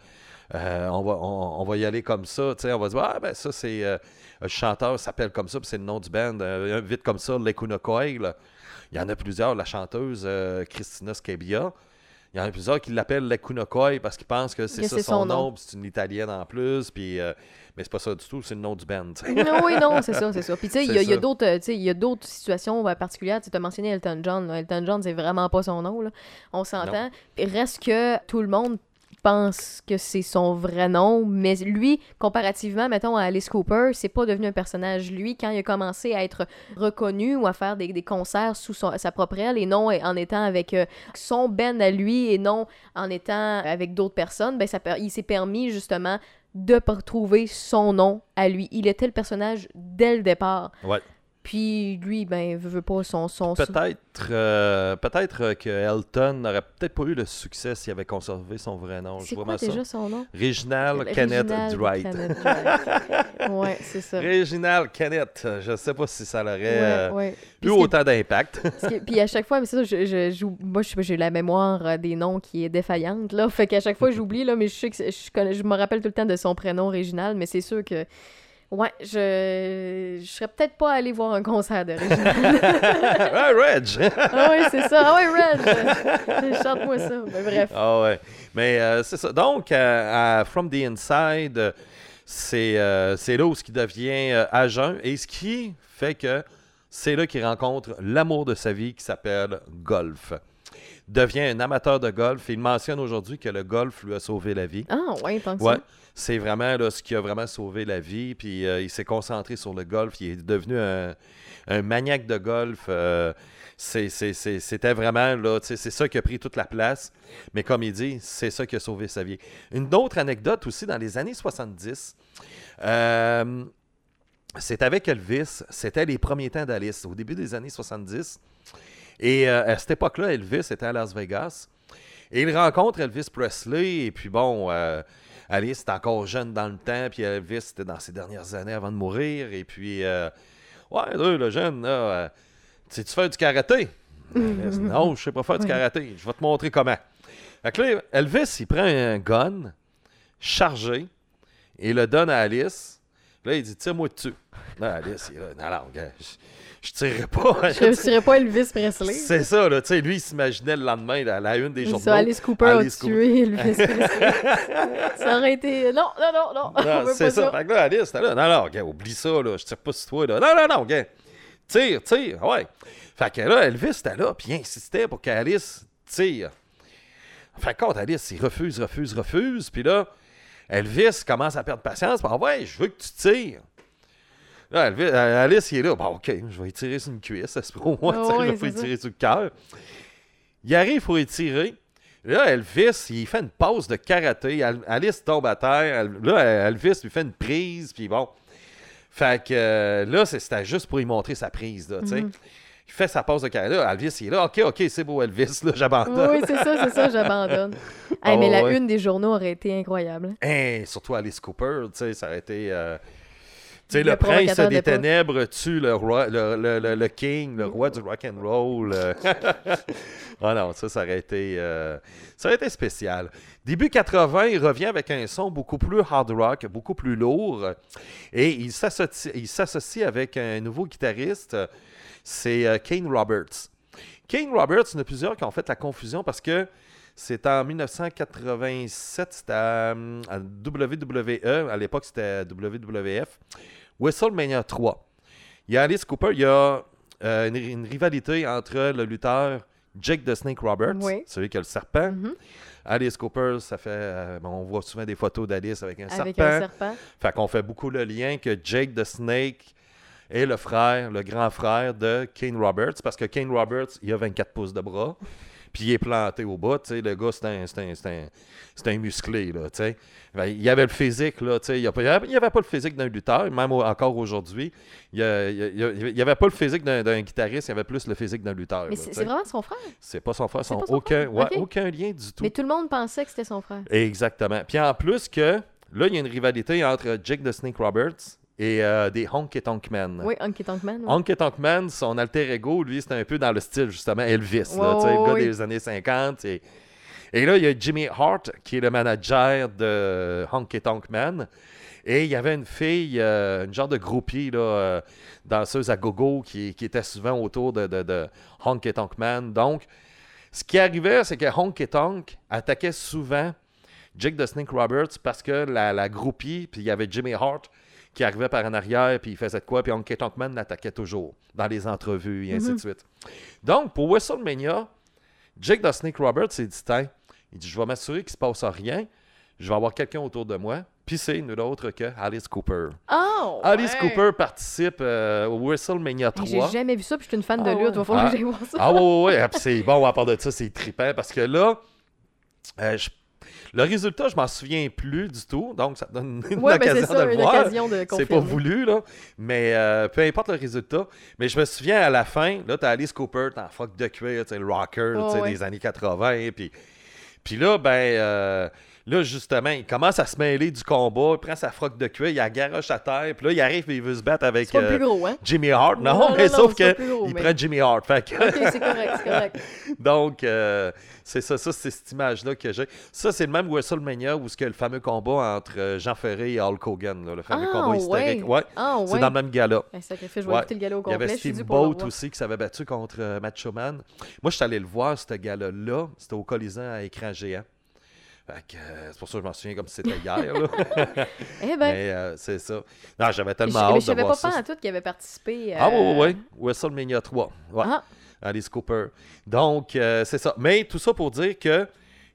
euh, on, va, on, on va y aller comme ça. tu sais. On va dire, ah, ben ça, c'est. euh, le chanteur s'appelle comme ça, puis c'est le nom du band. Euh, vite comme ça, l'Ekunokoi. là. Il y en a plusieurs. La chanteuse euh, Christina Scabia. Il y en a plusieurs qui l'appellent l'Ekunokoi parce qu'ils pensent que c'est ça son, son nom, c'est une italienne en plus. Puis, euh, mais c'est pas ça du tout, c'est le nom du band. Non, *laughs* oui, non, c'est ça, c'est ça. Puis tu sais, il y a- a d'autres, tu sais, il y a d'autres situations particulières. Tu as mentionné Elton John. là. Elton John, c'est vraiment pas son nom, là. On s'entend. Reste que tout le monde pense que c'est son vrai nom, mais lui, comparativement, mettons, à Alice Cooper, c'est pas devenu un personnage. Lui, quand il a commencé à être reconnu ou à faire des, concerts sous son- sa propre aile et non en étant avec euh, son band à lui et non en étant avec d'autres personnes, ben il s'est permis justement de pas trouver son nom à lui. Il était le personnage dès le départ. Puis lui, ben, veut, veut pas son... son Peut-être euh, peut-être que Elton n'aurait peut-être pas eu le succès s'il avait conservé son vrai nom. Je C'est vois quoi ça. déjà son nom? Reginald Kenneth Dwight. *laughs* Ouais, c'est ça. Reginald Kenneth, je sais pas si ça l'aurait Ouais, euh, ouais. eu autant d'impact. puis à chaque fois, mais ça, je, je, moi, j'ai la mémoire euh, des noms qui est défaillante, là. Fait qu'à chaque fois, j'oublie, là, mais je sais que je, connais, je me rappelle tout le temps de son prénom original, mais c'est sûr que. Ouais, je. Je serais peut-être pas allé voir un concert de Reginald. *laughs* ah, Reg! ah ouais, c'est ça. Ah ouais, Red! Chante-moi ça. Ben, bref. Ah ouais. Mais euh, c'est ça. Donc, à, à From the Inside, euh, c'est euh, c'est là où ce qui devient euh, à jeun et ce qui fait que c'est là qu'il rencontre l'amour de sa vie qui s'appelle golf. Devient un amateur de golf. Il mentionne aujourd'hui que le golf lui a sauvé la vie. Ah ouais, tant que Ouais, c'est vraiment là, ce qui a vraiment sauvé la vie. Puis euh, il s'est concentré sur le golf. Il est devenu un, un maniaque de golf. euh, C'était vraiment là, c'est ça qui a pris toute la place. Mais comme il dit, c'est ça qui a sauvé sa vie. Une autre anecdote aussi, dans les années 70, euh, c'est avec Elvis. C'était les premiers temps d'Alice, au début des années 70. Et euh, à cette époque-là, Elvis était à Las Vegas. Et il rencontre Elvis Presley. Et puis bon, euh, Alice était encore jeune dans le temps. Puis Elvis était dans ses dernières années avant de mourir. Et puis, euh, ouais, le jeune, là, euh, sais-tu faire du karaté? *laughs* Non, je sais pas faire du karaté. Je vais te montrer comment. Fait que là, Elvis, il prend un gun chargé et le donne à Alice. Là, il dit, tire-moi dessus. Là, Alice, il est là, non, non, gars, je, je tirerai pas. *laughs* Je ne serais pas Elvis Presley. C'est ça, là. Tu sais, lui, il s'imaginait le lendemain, à la une des C'est journaux. ça, Alice Cooper Alice a Cooper. tué Elvis *laughs* Presley. ça aurait été. Non, non, non, non. on Non, c'est ça. Fait que là, Alice, là. Non, non, gars, oublie ça, là. Je tire pas sur toi, là. Non, non, non, gars. Tire, tire. Ouais. Fait que là, Elvis était là, puis il insistait pour qu'Alice tire. Fait que contre Alice, il refuse, refuse, refuse. Puis là, Elvis commence à perdre patience. Puis, ah ouais, je veux que tu tires. Là, Elvis- euh, Alice, il est là. Bon, OK, je vais y tirer sur une cuisse. *laughs* Ça se peut au moins, Ah ouais, je vais c'est y tirer sur le cœur. Il arrive pour y tirer. Là, Elvis, il fait une pause de karaté. Al- Alice tombe à terre. Là, Elvis lui fait une prise. Puis bon. Fait que euh, là, c'est- c'était juste pour lui montrer sa prise. Là, tu sais. Il fait sa pause de. Là, Elvis, il est là. OK, OK, c'est beau, Elvis. Là, j'abandonne. Oui, c'est ça, c'est ça, j'abandonne. *laughs* Hey, Ah mais la ouais. une des journaux aurait été incroyable. Hein, surtout Alice Cooper, tu sais, ça aurait été. euh, tu sais, Le le, prince des ténèbres tue le roi, le, le- king, le roi du rock and roll. *laughs* ah non, ça, ça aurait été, euh, ça aurait été spécial. Début 80, il revient avec un son beaucoup plus hard rock, beaucoup plus lourd, et il s'associe, il s'associe avec un nouveau guitariste, c'est euh, Kane Roberts. Kane Roberts, il y en a plusieurs qui ont fait la confusion parce que c'est en 1987, c'était à, à WWE, à l'époque c'était WWF, WrestleMania 3. Il y a Alice Cooper, il y a euh, une, une rivalité entre le lutteur Jake the Snake Roberts, Oui. celui qui a le serpent. Mhm. Alice Cooper, ça fait. euh, on voit souvent des photos d'Alice avec un Avec serpent. un serpent. Fait qu'on fait beaucoup le lien que Jake the Snake est le frère, le grand frère de Kane Roberts, parce que Kane Roberts, il a 24 pouces de bras, puis il est planté au bas, tu sais, le gars, c'est un, un, un, musclé, là, tu sais. Ben, il avait le physique, là, tu sais, il n'y avait, pas le physique d'un lutteur, même au- encore aujourd'hui, il n'y avait pas le physique d'un guitariste, il avait plus le physique d'un lutteur. Mais c'est vraiment son frère. C'est pas son frère, son pas son aucun, frère? ouais, aucun lien du tout. Mais tout le monde pensait que c'était son frère. Exactement. Puis en plus que, là, il y a une rivalité entre Jake the Snake Roberts et euh, des Honky Tonk Men. Oui, Honky Tonk ouais. Honky Tonk Man, son alter ego, lui, c'était un peu dans le style, justement, Elvis, là, tu sais, le gars des années 50. Et, et là, il y a Jimmy Hart, qui est le manager de Honky Tonk Man. Et il y avait une fille, euh, une genre de groupie, là, euh, danseuse à gogo, qui, qui était souvent autour de, de, de Honky Tonk Man. Donc, ce qui arrivait, c'est que Honky Tonk attaquait souvent Jake the Snake Roberts parce que la, la groupie, puis il y avait Jimmy Hart qui arrivait par en arrière, puis il faisait de quoi, puis Honky Tonk Man l'attaquait toujours dans les entrevues et ainsi de suite. Donc, pour WrestleMania, Jake the Snake Roberts s'est dit, Tiens, Il dit Je vais m'assurer qu'il ne se passe rien. Je vais avoir quelqu'un autour de moi. Puis c'est nul autre que Alice Cooper. Oh! Alice ouais. Cooper participe euh, au WrestleMania Hey, J'ai 3. jamais vu ça, puis je suis une fan de Ah lutte. ouais. Il va falloir Ah. que j'aille voir ça. Ah ouais, ouais, ouais. Ah, *laughs* c'est bon, à part de ça, c'est trippant parce que là, euh, je- le résultat, je m'en souviens plus du tout. Donc, ça donne une Ouais, ben occasion ça, de une voir. occasion de C'est pas voulu, là. Mais euh, peu importe le résultat. Mais je me souviens à la fin, là, t'as Alice Cooper, t'as en froc de cuir, tu sais, le rocker, Oh, tu sais, ouais. des années 80. Puis, puis là, ben, euh, là, justement, il commence à se mêler du combat, il prend sa froc de cuir, il la garoche à terre, puis là, il arrive et il veut se battre avec euh, plus gros, hein? Jimmy Hart. Non, Non, non, mais non, sauf c'est pas que le plus gros, il mais- prend Jimmy Hart. Fait que- c'est correct, c'est correct. *laughs* donc, euh, c'est ça, ça c'est cette image-là que j'ai. Ça, c'est le même WrestleMania où ce que le fameux combat entre euh, Jean Ferré et Hulk Hogan, là, le fameux Ah, combat historique. ouais. Ouais, Ah, ouais. c'est dans le même gala. Ben, sacrifice, je vais Ouais. écouter le galop au Il y avait Steve Boat aussi qui s'avait battu contre euh, Macho Man. Moi, je suis allé le voir, ce gala-là. C'était au Colisée à écran géant. Euh, c'est pour ça que je m'en souviens comme si c'était hier. là. *laughs* Eh ben, Mais euh, c'est ça. Non, j'avais je, tellement mais hâte je de savais voir pas ça. pas à tout qu'il avait participé. Ah oui, euh, oui, oui. WrestleMania 3. Ouais. Ah, Alice Cooper. Donc, euh, c'est ça. Mais tout ça pour dire que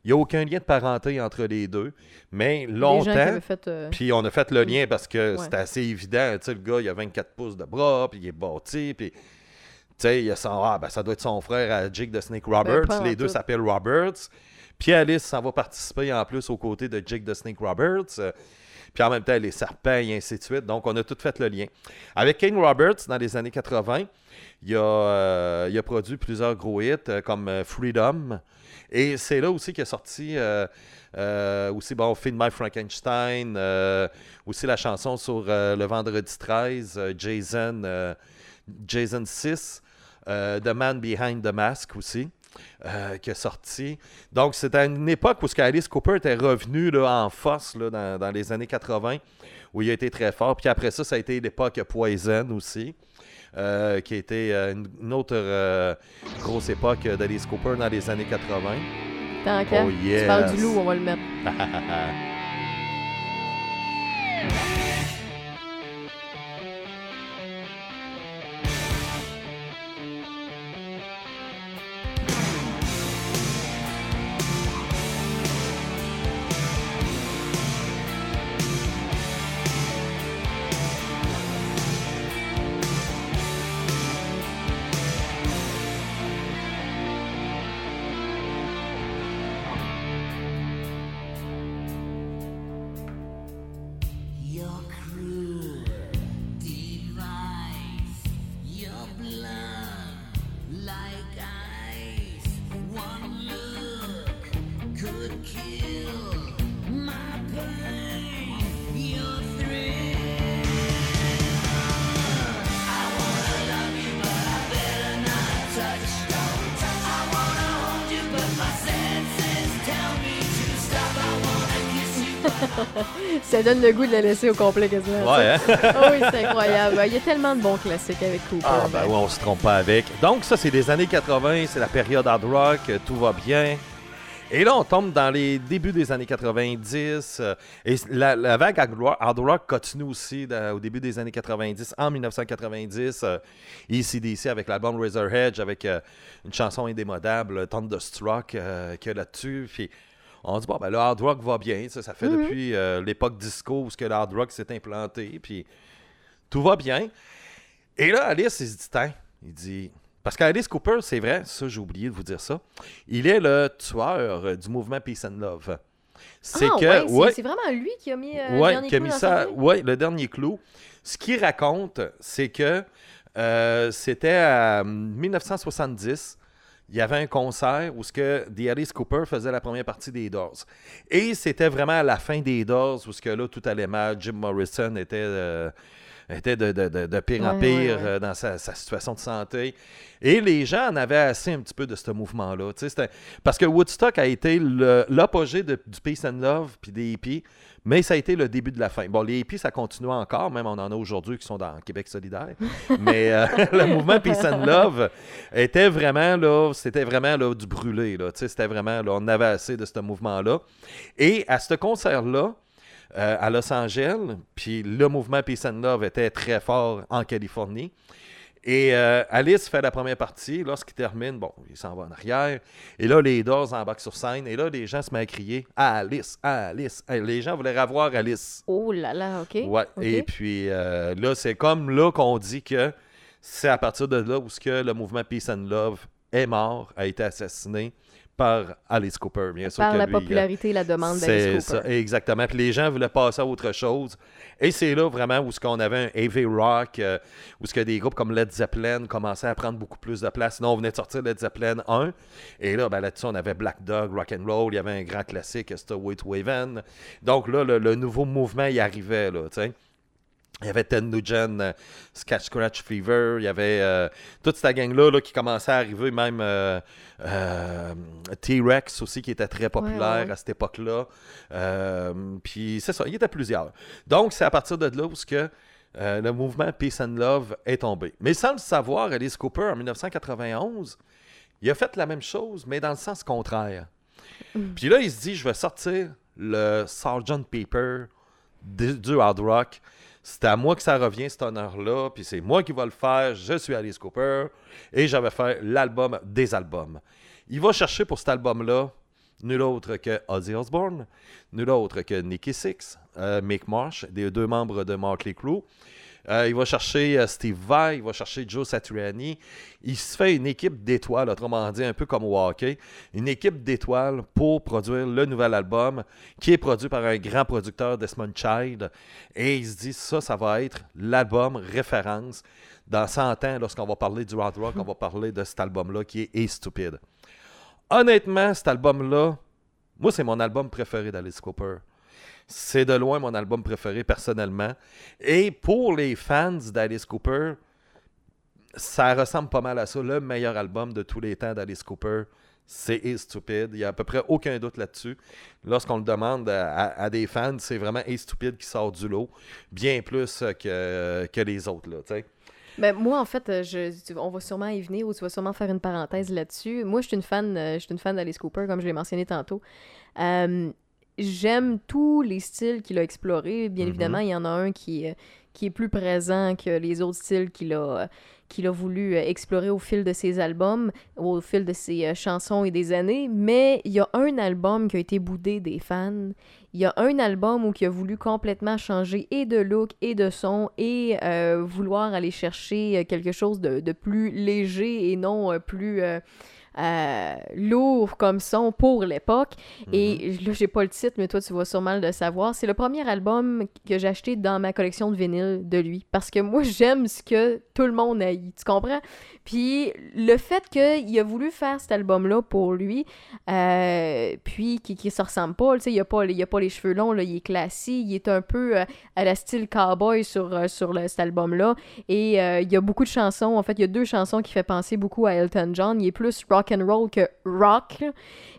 il n'y a aucun lien de parenté entre les deux. Mais longtemps, euh, puis on a fait le lien parce que Ouais. c'était assez évident. Tu sais, le gars, il a 24 pouces de bras, puis il est bâti, puis... Tu sais, il a son... Ah, ben, ça doit être son frère à Jake de Snake Roberts. Ben, en les deux s'appellent Roberts. Puis Alice s'en va participer en plus aux côtés de Jake de Snake Roberts. Euh, Puis en même temps, les serpents et ainsi de suite. Donc, on a tout fait le lien. Avec King Roberts, dans les années 80, il a, euh, il a produit plusieurs gros hits euh, comme Freedom. Et c'est là aussi qu'il a sorti aussi, bon, Feed My Frankenstein, aussi la chanson sur le vendredi 13, euh, Jason, Jason 6, euh, The Man Behind the Mask aussi. Euh, qui est sorti. Donc, c'était à une époque où ce qu'Alice Cooper était revenu là, en force là, dans, dans les années 80, où il a été très fort. Puis après ça, ça a été l'époque Poison aussi, euh, qui a été euh, une, une autre euh, grosse époque d'Alice Cooper dans les années 80. Tant. Oh, Tu parles yes. du loup, on va le mettre. *laughs* Ça donne le goût de la laisser au complet quasiment. Ouais, hein? Ah oui, c'est incroyable. Il y a tellement de bons classiques avec Cooper. Ah, ben ouais, on se trompe pas avec. Donc, ça, c'est des années 80, c'est la période hard rock, euh, tout va bien. Et là, on tombe dans les débuts des années 90. euh, et la, la vague hard rock, continue aussi dans- au début des années 90. En 1990, euh, ECDC avec l'album Razor Edge, avec euh, une chanson indémodable, Thunderstruck, euh, qu'il y a là-dessus. Puis on dit, bon, ben le hard rock va bien. Ça, ça fait Mhm. depuis euh, l'époque disco où ce que le hard rock s'est implanté. Puis tout va bien. Et là, Alice, il se dit, Tiens, il dit. Parce qu'Alice Cooper, c'est vrai, ça, j'ai oublié de vous dire ça. Il est le tueur euh, du mouvement Peace and Love. C'est ah, que. ouais, c'est- ouais, c'est vraiment lui qui a mis euh, le dernier qui a clou mis ça. Ouais, le dernier clou. Ce qu'il raconte, c'est que euh, c'était en 1970. Il y avait un concert où ce que The Alice Cooper faisait la première partie des Doors. Et c'était vraiment à la fin des Doors où ce que là tout allait mal. Jim Morrison était, euh, était de, de- de- de pire en pire ouais, ouais. euh, dans sa, sa situation de santé. Et les gens en avaient assez un petit peu de ce mouvement-là. Parce que Woodstock a été l'apogée du Peace and Love puis des hippies, mais ça a été le début de la fin. Bon, les hippies, ça continue encore, même on en a aujourd'hui qui sont dans Québec solidaire. *laughs* mais euh, *laughs* le mouvement Peace and Love était vraiment là, c'était vraiment là, du brûlé. Là, c'était vraiment, là, on avait assez de ce mouvement-là. Et à ce concert-là, euh, à Los Angeles, puis le mouvement Peace and Love était très fort en Californie. Et euh, Alice fait la première partie. Lorsqu'il termine, bon, il s'en va en arrière. Et là, les Doors embarquent sur scène. Et là, les gens se mettent à crier Alice, Alice. Hey, Les gens voulaient revoir Alice. Oh là là, OK. Ouais. OK. Et puis euh, là, c'est comme là qu'on dit que c'est à partir de là où ce que le mouvement Peace and Love est mort, a été assassiné par Alice Cooper. Bien sûr Par la lui, euh, popularité et la demande c'est d'Alice ça, Cooper. exactement. Puis les gens voulaient passer à autre chose. Et c'est là vraiment où ce qu'on avait un AV Rock, euh, où ce que des groupes comme Led Zeppelin commençaient à prendre beaucoup plus de place. Sinon, on venait de sortir Led Zeppelin 1. Et là, ben, là-dessus, on avait Black Dog, Rock and Roll. Il y avait un grand classique, Stowaway to Haven. Donc là, le, le nouveau mouvement y arrivait, là, tu sais. Il y avait Ted Nugent, euh, Sketch Scratch Fever, il y avait euh, toute cette gang-là là, qui commençait à arriver, même euh, euh, T-Rex aussi, qui était très populaire Ouais, ouais. à cette époque-là. Puis c'est ça, il y était plusieurs. Donc c'est à partir de là où que, le mouvement Peace and Love est tombé. Mais sans le savoir, Alice Cooper, en 1991, il a fait la même chose, mais dans le sens contraire. Puis là, il se dit, je vais sortir le Sgt. Pepper du hard rock. C'est à moi que ça revient, cet honneur-là, puis c'est moi qui vais le faire. Je suis Alice Cooper et je vais faire l'album des albums. Il va chercher pour cet album-là nul autre que Ozzy Osbourne, nul autre que Nicky Six, euh, Mick Marsh, des deux membres de Motley Crue. Euh, il va chercher euh, Steve Vai, il va chercher Joe Satriani. Il se fait une équipe d'étoiles, autrement dit, un peu comme au hockey, une équipe d'étoiles pour produire le nouvel album qui est produit par un grand producteur, Desmond Child. Et il se dit, ça, ça va être l'album référence. Dans 100 ans, lorsqu'on va parler du hard rock, on va parler de cet album-là qui est Stupide. Honnêtement, cet album-là, moi, c'est mon album préféré d'Alice Cooper. C'est de loin mon album préféré personnellement. Et pour les fans d'Alice Cooper, ça ressemble pas mal à ça. Le meilleur album de tous les temps d'Alice Cooper, c'est Is Stupid. Il n'y a à peu près aucun doute là-dessus. Lorsqu'on le demande à, des fans, c'est vraiment Is Stupid qui sort du lot, bien plus que, les autres. Là. Ben, moi, en fait, euh, on va sûrement y venir ou tu vas sûrement faire une parenthèse là-dessus. Moi, je suis une fan, euh, d'Alice Cooper, comme je l'ai mentionné tantôt. Euh, J'aime tous les styles qu'il a explorés. Bien Mhm. évidemment, il y en a un qui, qui est plus présent que les autres styles qu'il a, qu'il a voulu euh, explorer au fil de ses albums, au fil de ses euh, chansons et des années. Mais il y a un album qui a été boudé des fans. Il y a un album où il a voulu complètement changer et de look et de son et euh, vouloir aller chercher quelque chose de, de plus léger et non plus euh, euh, lourd comme son pour l'époque. Et là, j'ai pas le titre, mais toi, tu vas sûrement le savoir. C'est le premier album que j'ai acheté dans ma collection de vinyle de lui. Parce que moi, *laughs* j'aime ce que tout le monde haït. Tu comprends? Puis le fait qu'il a voulu faire cet album-là pour lui, euh, puis qui, qui se ressemble pas, tu sais, il a pas, il a pas les cheveux longs, là, il est classique, il est un peu euh, à la style cowboy sur, euh, sur le- cet album-là. Et il y a beaucoup de chansons, en fait, il y a deux chansons qui fait penser beaucoup à Elton John. Il est plus rock and roll que rock.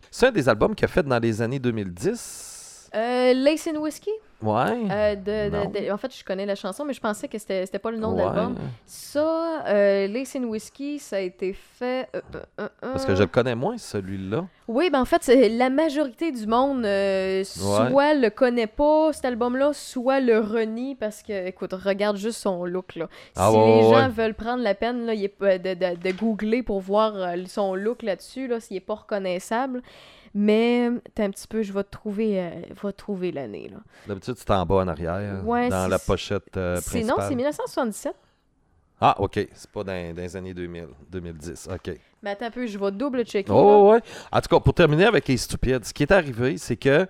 C'est un des albums qu'il a fait dans les années 2010. Euh, Lace and Whiskey? Ouais. Euh, de- Non. de- de- en fait, je connais la chanson, mais je pensais que c'était c'était pas le nom Ouais. de l'album. Ça, euh, Lace and Whiskey, ça a été fait. euh, euh, Parce que je le connais moins, celui-là. Oui, ben en fait, c'est- la majorité du monde euh, soit le connaît pas, cet album-là, soit le renie parce que, écoute, regarde juste son look, là. Ah si ouais, les ouais, gens ouais. veulent prendre la peine là, de, de- de googler pour voir son look là-dessus, là, s'il est pas reconnaissable. Mais, t'as un petit peu, je vais te trouver, euh, trouver l'année, là. D'habitude, c'est en bas en arrière, Ouais, dans la pochette euh, C'est non, principale. c'est 1977. Ah, OK. C'est pas dans, dans les années 2000, 2010. OK. Mais attends un peu, je vais double-checker. là. Oh, ouais. En tout cas, pour terminer avec les stupides, ce qui est arrivé, c'est que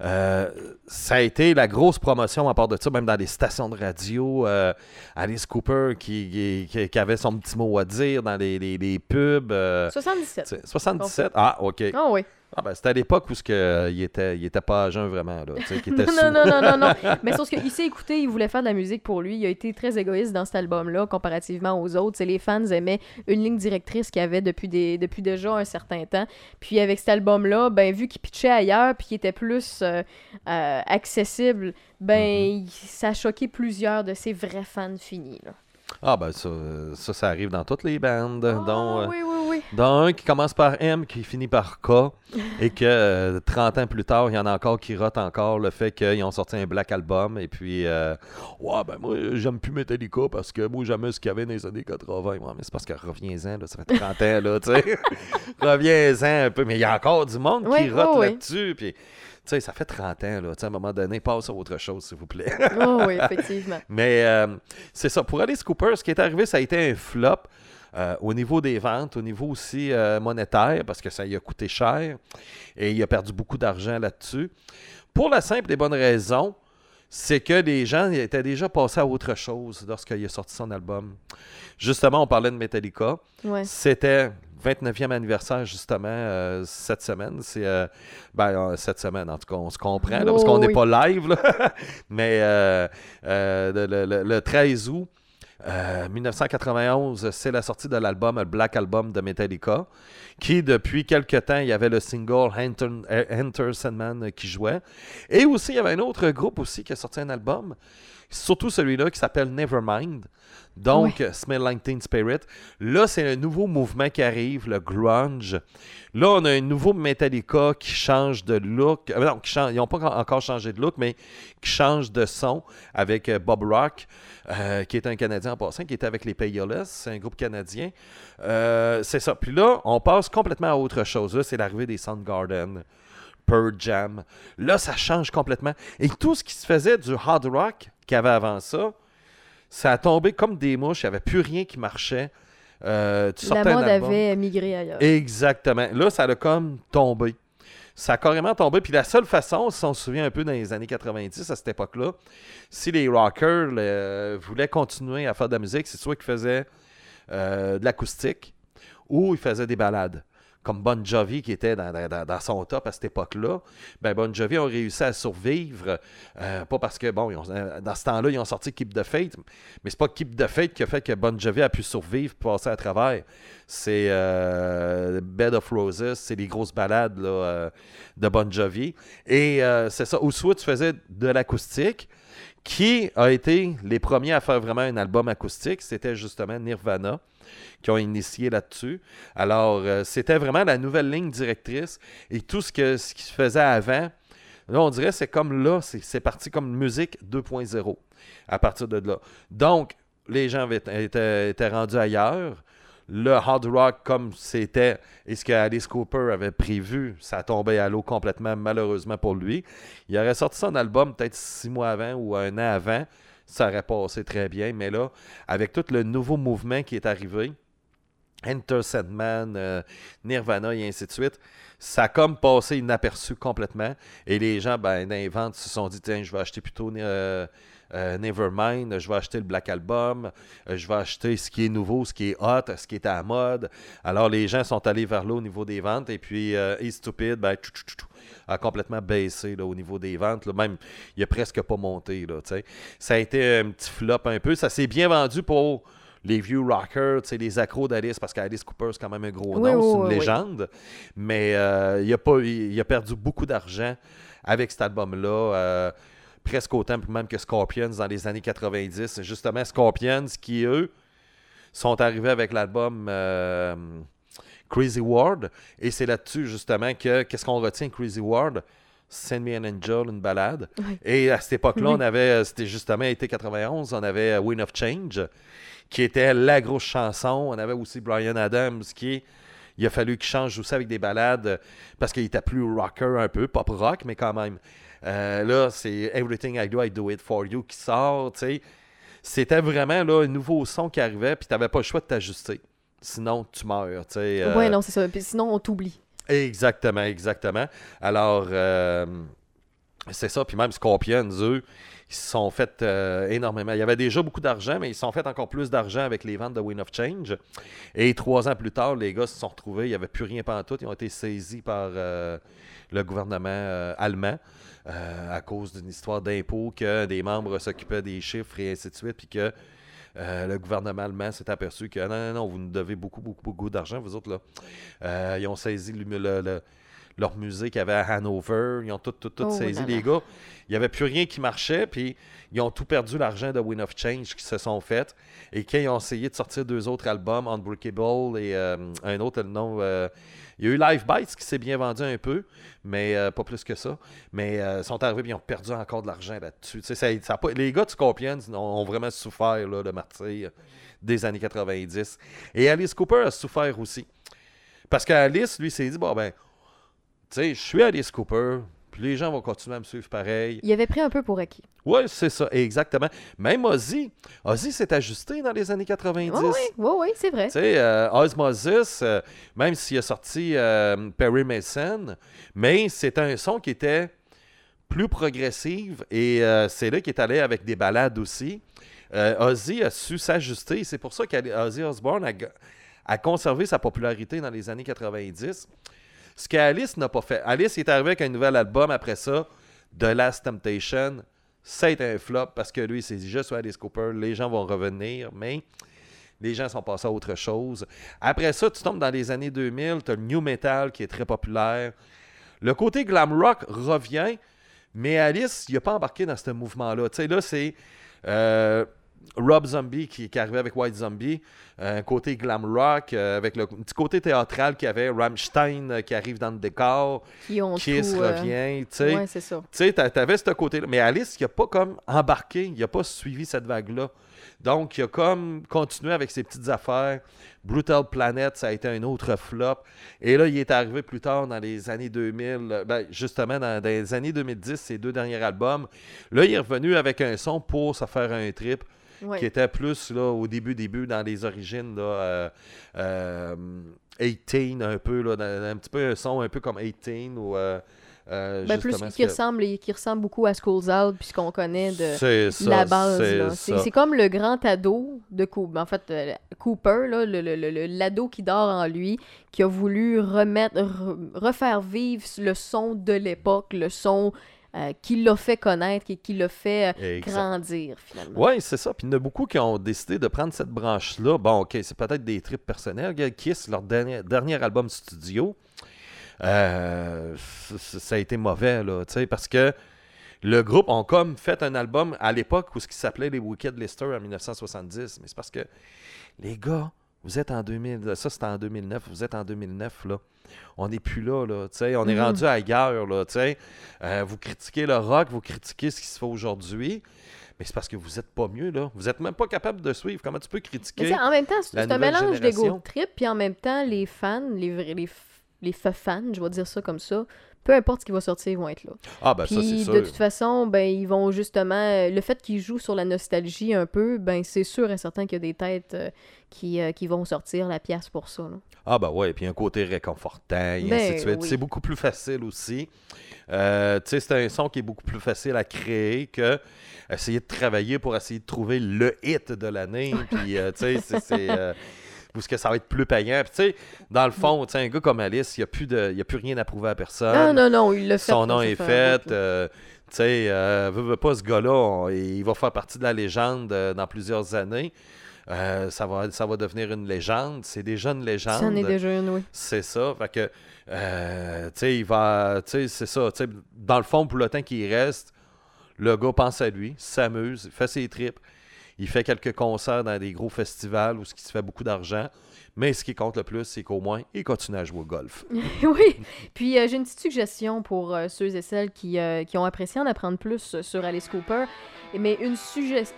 euh, ça a été la grosse promotion à part de ça, même dans les stations de radio. euh, Alice Cooper qui, qui, qui avait son petit mot à dire dans les, les, les pubs. euh, 77. tu sais, 77. Ah, OK. Ah oui. Ah, ben, c'était à l'époque où ce que, euh, il, était, il était pas à jeun vraiment. Là, était *laughs* Non, sous. non, non, non, non. *laughs* Mais sauf qu'il s'est écouté, il voulait faire de la musique pour lui. Il a été très égoïste dans cet album-là, comparativement aux autres. C'est les fans aimaient une ligne directrice qu'il avait depuis, des, depuis déjà un certain temps. Puis avec cet album-là, ben vu qu'il pitchait ailleurs, puis qu'il était plus euh, euh, accessible, ben Mm-hmm. ça a choqué plusieurs de ses vrais fans finis. Là. Ah, ben ça, euh, ça, ça arrive dans toutes les bandes. Ah, dont, euh, oui, oui, oui. dont un qui commence par M, qui finit par K, *laughs* et que euh, 30 ans plus tard, il y en a encore qui rotent encore le fait qu'ils ont sorti un Black Album, et puis, euh, ouais, ben moi, j'aime plus Metallica parce que moi, j'aime ce qu'il y avait dans les années 80. Ouais, mais c'est parce que reviens-en, là, ça fait 30 ans, là, tu sais. *laughs* reviens-en un peu. Mais il y a encore du monde qui rote là-dessus, puis, sais, ça fait 30 ans, là, tu sais, à un moment donné, passe à autre chose, s'il vous plaît. *laughs* Oh, oui, effectivement. *laughs* Mais euh, c'est ça. Pour Alice Cooper, ce qui est arrivé, ça a été un flop euh, au niveau des ventes, au niveau aussi euh, monétaire, parce que ça lui a coûté cher et il a perdu beaucoup d'argent là-dessus. Pour la simple et bonne raison, c'est que les gens étaient déjà passés à autre chose lorsqu'il a sorti son album. Justement, on parlait de Metallica. Ouais. C'était 29e anniversaire, justement, euh, cette semaine. C'est, euh, ben, euh, cette semaine, en tout cas, on se comprend, là, parce Oh, qu'on n'est oui. pas live, là. *laughs* mais le, le- le- le 13 août euh, 1991, c'est la sortie de l'album, le Black Album de Metallica, qui, depuis quelques temps, il y avait le single Enter, Enter Sandman qui jouait. Et aussi, il y avait un autre groupe aussi qui a sorti un album, surtout celui-là qui s'appelle Nevermind. Donc, Smell Like Teen Spirit. Là, c'est un nouveau mouvement qui arrive, le grunge. Là, on a un nouveau Metallica qui change de look. Euh, non, qui change, ils n'ont pas encore changé de look, mais qui change de son avec euh, Bob Rock, euh, qui est un Canadien en passant, qui était avec les Payolas. C'est un groupe canadien. Euh, c'est ça. Puis là, on passe complètement à autre chose. Là, c'est l'arrivée des Soundgarden. Pearl Jam. Là, ça change complètement. Et tout ce qui se faisait du hard rock qu'il y avait avant ça, ça a tombé comme des mouches. Il n'y avait plus rien qui marchait. Euh, tu La mode avait migré ailleurs. Exactement. Là, ça a comme tombé. Ça a carrément tombé. Puis la seule façon, si on se souvient un peu dans les années 90, à cette époque-là, si les rockers voulaient continuer à faire de la musique, c'est soit qu'ils faisaient euh, de l'acoustique ou ils faisaient des balades. Comme Bon Jovi qui était dans, son top à cette époque-là, ben Bon Jovi ont réussi à survivre. euh, pas parce que, bon, euh, dans ce temps-là, ils ont sorti Keep the Fate, mais c'est pas Keep the Fate qui a fait que Bon Jovi a pu survivre passer à travers. C'est euh, Bed of Roses, c'est les grosses balades de Bon Jovi. Et c'est ça. Ou soit tu faisais de l'acoustique, qui a été les premiers à faire vraiment un album acoustique, c'était justement Nirvana qui ont initié là-dessus. Alors, euh, c'était vraiment la nouvelle ligne directrice et tout ce, que, qui se faisait avant, là, on dirait c'est comme là, c'est parti comme musique 2.0 à partir de là. Donc, les gens étaient, étaient rendus ailleurs. Le hard rock, comme c'était, et ce que Alice Cooper avait prévu, ça tombait à l'eau complètement, malheureusement pour lui. Il aurait sorti son album peut-être six mois avant ou un an avant. Ça aurait passé très bien. Mais là, avec tout le nouveau mouvement qui est arrivé, Enter Sandman, euh, Nirvana et ainsi de suite, ça a comme passé inaperçu complètement. Et les gens, ben, dans les ventes, se sont dit tiens, je vais acheter plutôt euh, euh, Nevermind, je vais acheter le Black Album, euh, je vais acheter ce qui est nouveau, ce qui est hot, ce qui est à mode. Alors les gens sont allés vers là au niveau des ventes. Et puis, euh, Hey Stupid, ben, a complètement baissé là, au niveau des ventes. là. Même, il a presque pas monté. Là, ça a été un petit flop un peu. Ça s'est bien vendu pour les vieux rockers, les accros d'Alice, parce qu'Alice Cooper, c'est quand même un gros Oui, nom, oui, c'est une oui, légende. Mais euh, il, a pas, il, il a perdu beaucoup d'argent avec cet album-là. euh, presque autant même que Scorpions dans les années 90. Justement, Scorpions qui, eux, sont arrivés avec l'album euh, Crazy World. Et c'est là-dessus, justement, que qu'est-ce qu'on retient Crazy World? Send Me an Angel, une balade. Oui. Et à cette époque-là, Oui. on avait, c'était justement été 91, on avait euh, Wind of Change, qui était la grosse chanson. On avait aussi Brian Adams, qui il a fallu qu'il change aussi avec des balades euh, parce qu'il était plus rocker un peu, pop rock, mais quand même. Euh, là, c'est Everything I Do, I Do It For You qui sort, tu sais. C'était vraiment là, un nouveau son qui arrivait, puis tu n'avais pas le choix de t'ajuster. Sinon, tu meurs, tu sais. euh, Ouais, non, c'est ça. Puis sinon, on t'oublie. Exactement, exactement. Alors, euh, c'est ça. Puis même Scorpions, eux, ils se sont fait euh, énormément. Il y avait déjà beaucoup d'argent, mais ils se sont fait encore plus d'argent avec les ventes de Wind of Change. Et trois ans plus tard, les gars se sont retrouvés. Il n'y avait plus rien tout. Ils ont été saisis par euh, le gouvernement allemand à cause d'une histoire d'impôt que des membres s'occupaient des chiffres et ainsi de suite. Puis que euh, le gouvernement allemand s'est aperçu que non, non, non, vous nous devez beaucoup, beaucoup, beaucoup d'argent, vous autres, là. Euh, ils ont saisi le, leur musée qu'il y avait à Hanover. Ils ont tout, tout, tout Oh saisi, là les gars. Il n'y avait plus rien qui marchait, puis ils ont tout perdu l'argent de Win of Change qui se sont fait. Et quand ils ont essayé de sortir deux autres albums, Unbreakable et euh, un autre, le nom. euh, il y a eu Live Bites qui s'est bien vendu un peu, mais euh, pas plus que ça. Mais euh, ils sont arrivés et ils ont perdu encore de l'argent là-dessus. Ça- ça pas- les gars de Scorpions ont, ont vraiment souffert là, le martyr des années 90. Et Alice Cooper a souffert aussi. Parce qu'Alice, lui, s'est dit, bon, ben, tu sais, je suis Alice Cooper, puis les gens vont continuer à me suivre pareil. Il avait pris un peu pour acquis. Oui, c'est ça, exactement. Même Ozzy, Ozzy s'est ajusté dans les années 90. Oui, oui, oui, oui, c'est vrai. Tu sais, euh, Osmosis, euh, même s'il a sorti euh, Perry Mason, mais c'était un son qui était plus progressive et euh, c'est là qu'il est allé avec des balades aussi. Euh, Ozzy a su s'ajuster. C'est pour ça qu'Ozzy Osbourne a conservé sa popularité dans les années 90. Ce qu'Alice n'a pas fait. Alice est arrivé avec un nouvel album après ça, The Last Temptation. Ça a été un flop parce que lui, il s'est dit Je suis Alice Cooper, les gens vont revenir, mais les gens sont passés à autre chose. Après ça, tu tombes dans les années 2000, tu as le new metal qui est très populaire. Le côté glam rock revient, mais Alice, il n'a pas embarqué dans ce mouvement-là. Tu sais, là, c'est euh, Rob Zombie qui, qui est arrivé avec White Zombie, un côté glam rock, euh, avec le petit côté théâtral qu'il y avait, Rammstein euh, qui arrive dans le décor, Qui Kiss tout, euh, revient, tu sais. Ouais, c'est ça. Tu sais, t'a- t'avais ce côté-là. Mais Alice, il n'a pas comme embarqué, il n'a pas suivi cette vague-là. Donc, il a comme continué avec ses petites affaires. Brutal Planet, ça a été un autre flop. Et là, il est arrivé plus tard dans les années 2000, euh, ben, justement dans, dans les années 2010, ses deux derniers albums. Là, il est revenu avec un son pour se faire un trip Ouais. qui était plus là, au début, début, dans les origines, là, euh, euh, 18 un peu, là, un petit peu un son un peu comme 18 ou euh, euh, Ben, plus ce qui que- ressemble, qui ressemble beaucoup à School's Out, puisqu'on connaît de C'est ça, la base. c'est comme le grand ado de Cooper. En fait, euh, Cooper, là, le, le- le- le- l'ado qui dort en lui, qui a voulu remettre, re- refaire vivre le son de l'époque, le son euh, qui l'a fait connaître et qui l'a fait euh, grandir, finalement. Oui, c'est ça. Puis il y en a beaucoup qui ont décidé de prendre cette branche-là. Bon, OK, c'est peut-être des trips personnels. Kiss, leur dernier, dernier album studio, euh, ça a été mauvais, là, tu sais, parce que le groupe ont comme fait un album à l'époque où ce qui s'appelait les Wicked Lister en 1970. Mais c'est parce que, les gars, vous êtes en 2000, ça c'était en 2009, vous êtes en 2009, là. On n'est plus là, là, tu sais, on est Mhm. rendu ailleurs, là, tu sais. Euh, vous critiquez le rock, vous critiquez ce qui se fait aujourd'hui, mais c'est parce que vous n'êtes pas mieux, là. Vous n'êtes même pas capable de suivre. Comment tu peux critiquer? en même temps, c'est un mélange d'ego trip, puis en même temps, les fans, les vrais, les, les fans, je vais dire ça comme ça, peu importe ce qui va sortir, ils vont être là. Ah, ben ça, c'est Puis sûr. de toute façon, ben ils vont justement le fait qu'ils jouent sur la nostalgie un peu, ben c'est sûr et certain qu'il y a des têtes euh, qui, euh, qui vont sortir la pièce pour ça. là. Ah, ben ouais, puis un côté réconfortant, et Ben ainsi de suite. oui. C'est beaucoup plus facile aussi. Euh, tu sais, c'est un son qui est beaucoup plus facile à créer que essayer de travailler pour essayer de trouver le hit de l'année. *laughs* Puis, tu sais, c'est- parce que ça va être plus payant. Puis, tu sais, dans le fond, un gars comme Alice, il n'y a, plus de- il y a plus rien à prouver à personne. Ah non, non, il l'a fait. Son nom est fait euh, tu sais, euh, veut, veut pas ce gars-là, on- il va faire partie de la légende euh, dans plusieurs années. Euh, ça, va, ça va devenir une légende. C'est déjà une légende. C'en est déjà une, oui. C'est ça. Fait que, euh, tu sais, il va. Tu sais, c'est ça. Dans le fond, pour le temps qu'il reste, le gars pense à lui, s'amuse, fait ses trips. Il fait quelques concerts dans des gros festivals où ce qui se fait beaucoup d'argent. Mais ce qui compte le plus, c'est qu'au moins, il continue à jouer au golf. *laughs* oui. Puis euh, j'ai une petite suggestion pour euh, ceux et celles qui, euh, qui ont apprécié en apprendre plus sur Alice Cooper. Mais une,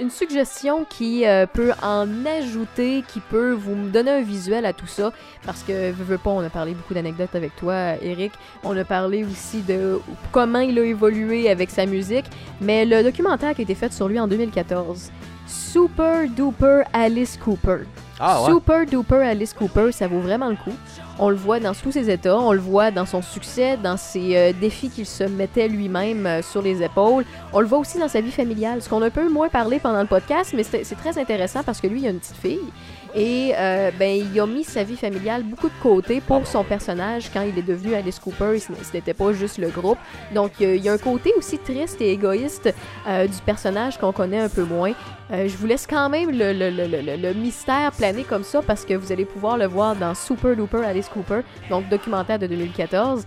une suggestion qui peut en ajouter, qui peut vous donner un visuel à tout ça. Parce que, veux, veux pas, on a parlé beaucoup d'anecdotes avec toi, Eric. On a parlé aussi de comment il a évolué avec sa musique. Mais le documentaire qui a été fait sur lui en 2014, Super Duper Alice Cooper. Ah ouais? Super duper Alice Cooper, ça vaut vraiment le coup. On le voit dans tous ses états, on le voit dans son succès, dans ses euh, défis qu'il se mettait lui-même euh, sur les épaules. On le voit aussi dans sa vie familiale, ce qu'on a un peu moins parlé pendant le podcast, mais c'est c'est très intéressant parce que lui, il a une petite fille. Et euh, ben, il a mis sa vie familiale beaucoup de côté pour son personnage quand il est devenu Alice Cooper. Ce n'était pas juste le groupe. Donc, il y a- un côté aussi triste et égoïste euh, du personnage qu'on connaît un peu moins. Euh, je vous laisse quand même le, le- le- le- mystère planer comme ça parce que vous allez pouvoir le voir dans Super Duper Alice Cooper, donc documentaire de 2014.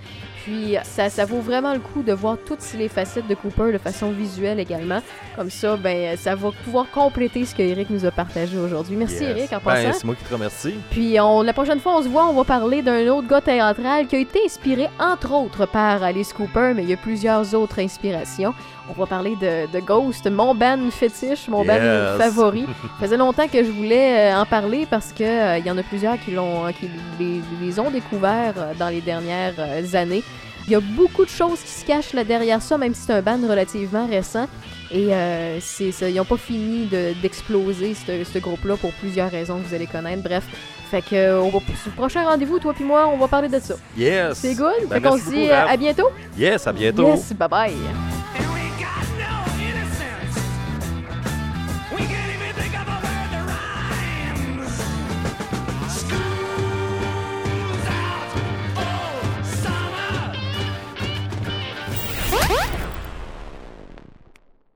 Puis ça, ça vaut vraiment le coup de voir toutes les facettes de Cooper de façon visuelle également. Comme ça, ben ça va pouvoir compléter ce que Eric nous a partagé aujourd'hui. Merci Yes. Eric en Ben, passant. c'est moi qui te remercie. Puis on, la prochaine fois, on se voit, on va parler d'un autre gars théâtral qui a été inspiré entre autres par Alice Cooper, mais il y a plusieurs autres inspirations. On va parler de, de Ghost, mon band fétiche, mon band Yes. favori. Ça *laughs* faisait longtemps que je voulais euh, en parler parce que euh, il y en a plusieurs qui l'ont, qui les, les ont découvert euh, dans les dernières années. Il y a beaucoup de choses qui se cachent là derrière ça, même si c'est un band relativement récent. Et euh, c'est ça, ils n'ont pas fini de- d'exploser ce, ce groupe-là pour plusieurs raisons que vous allez connaître. Bref, fait que on va, prochain rendez-vous, toi puis moi, on va parler de ça. Yes. C'est good? Ben, fait qu'on se dit à bientôt. Yes, à bientôt. Yes, bye bye.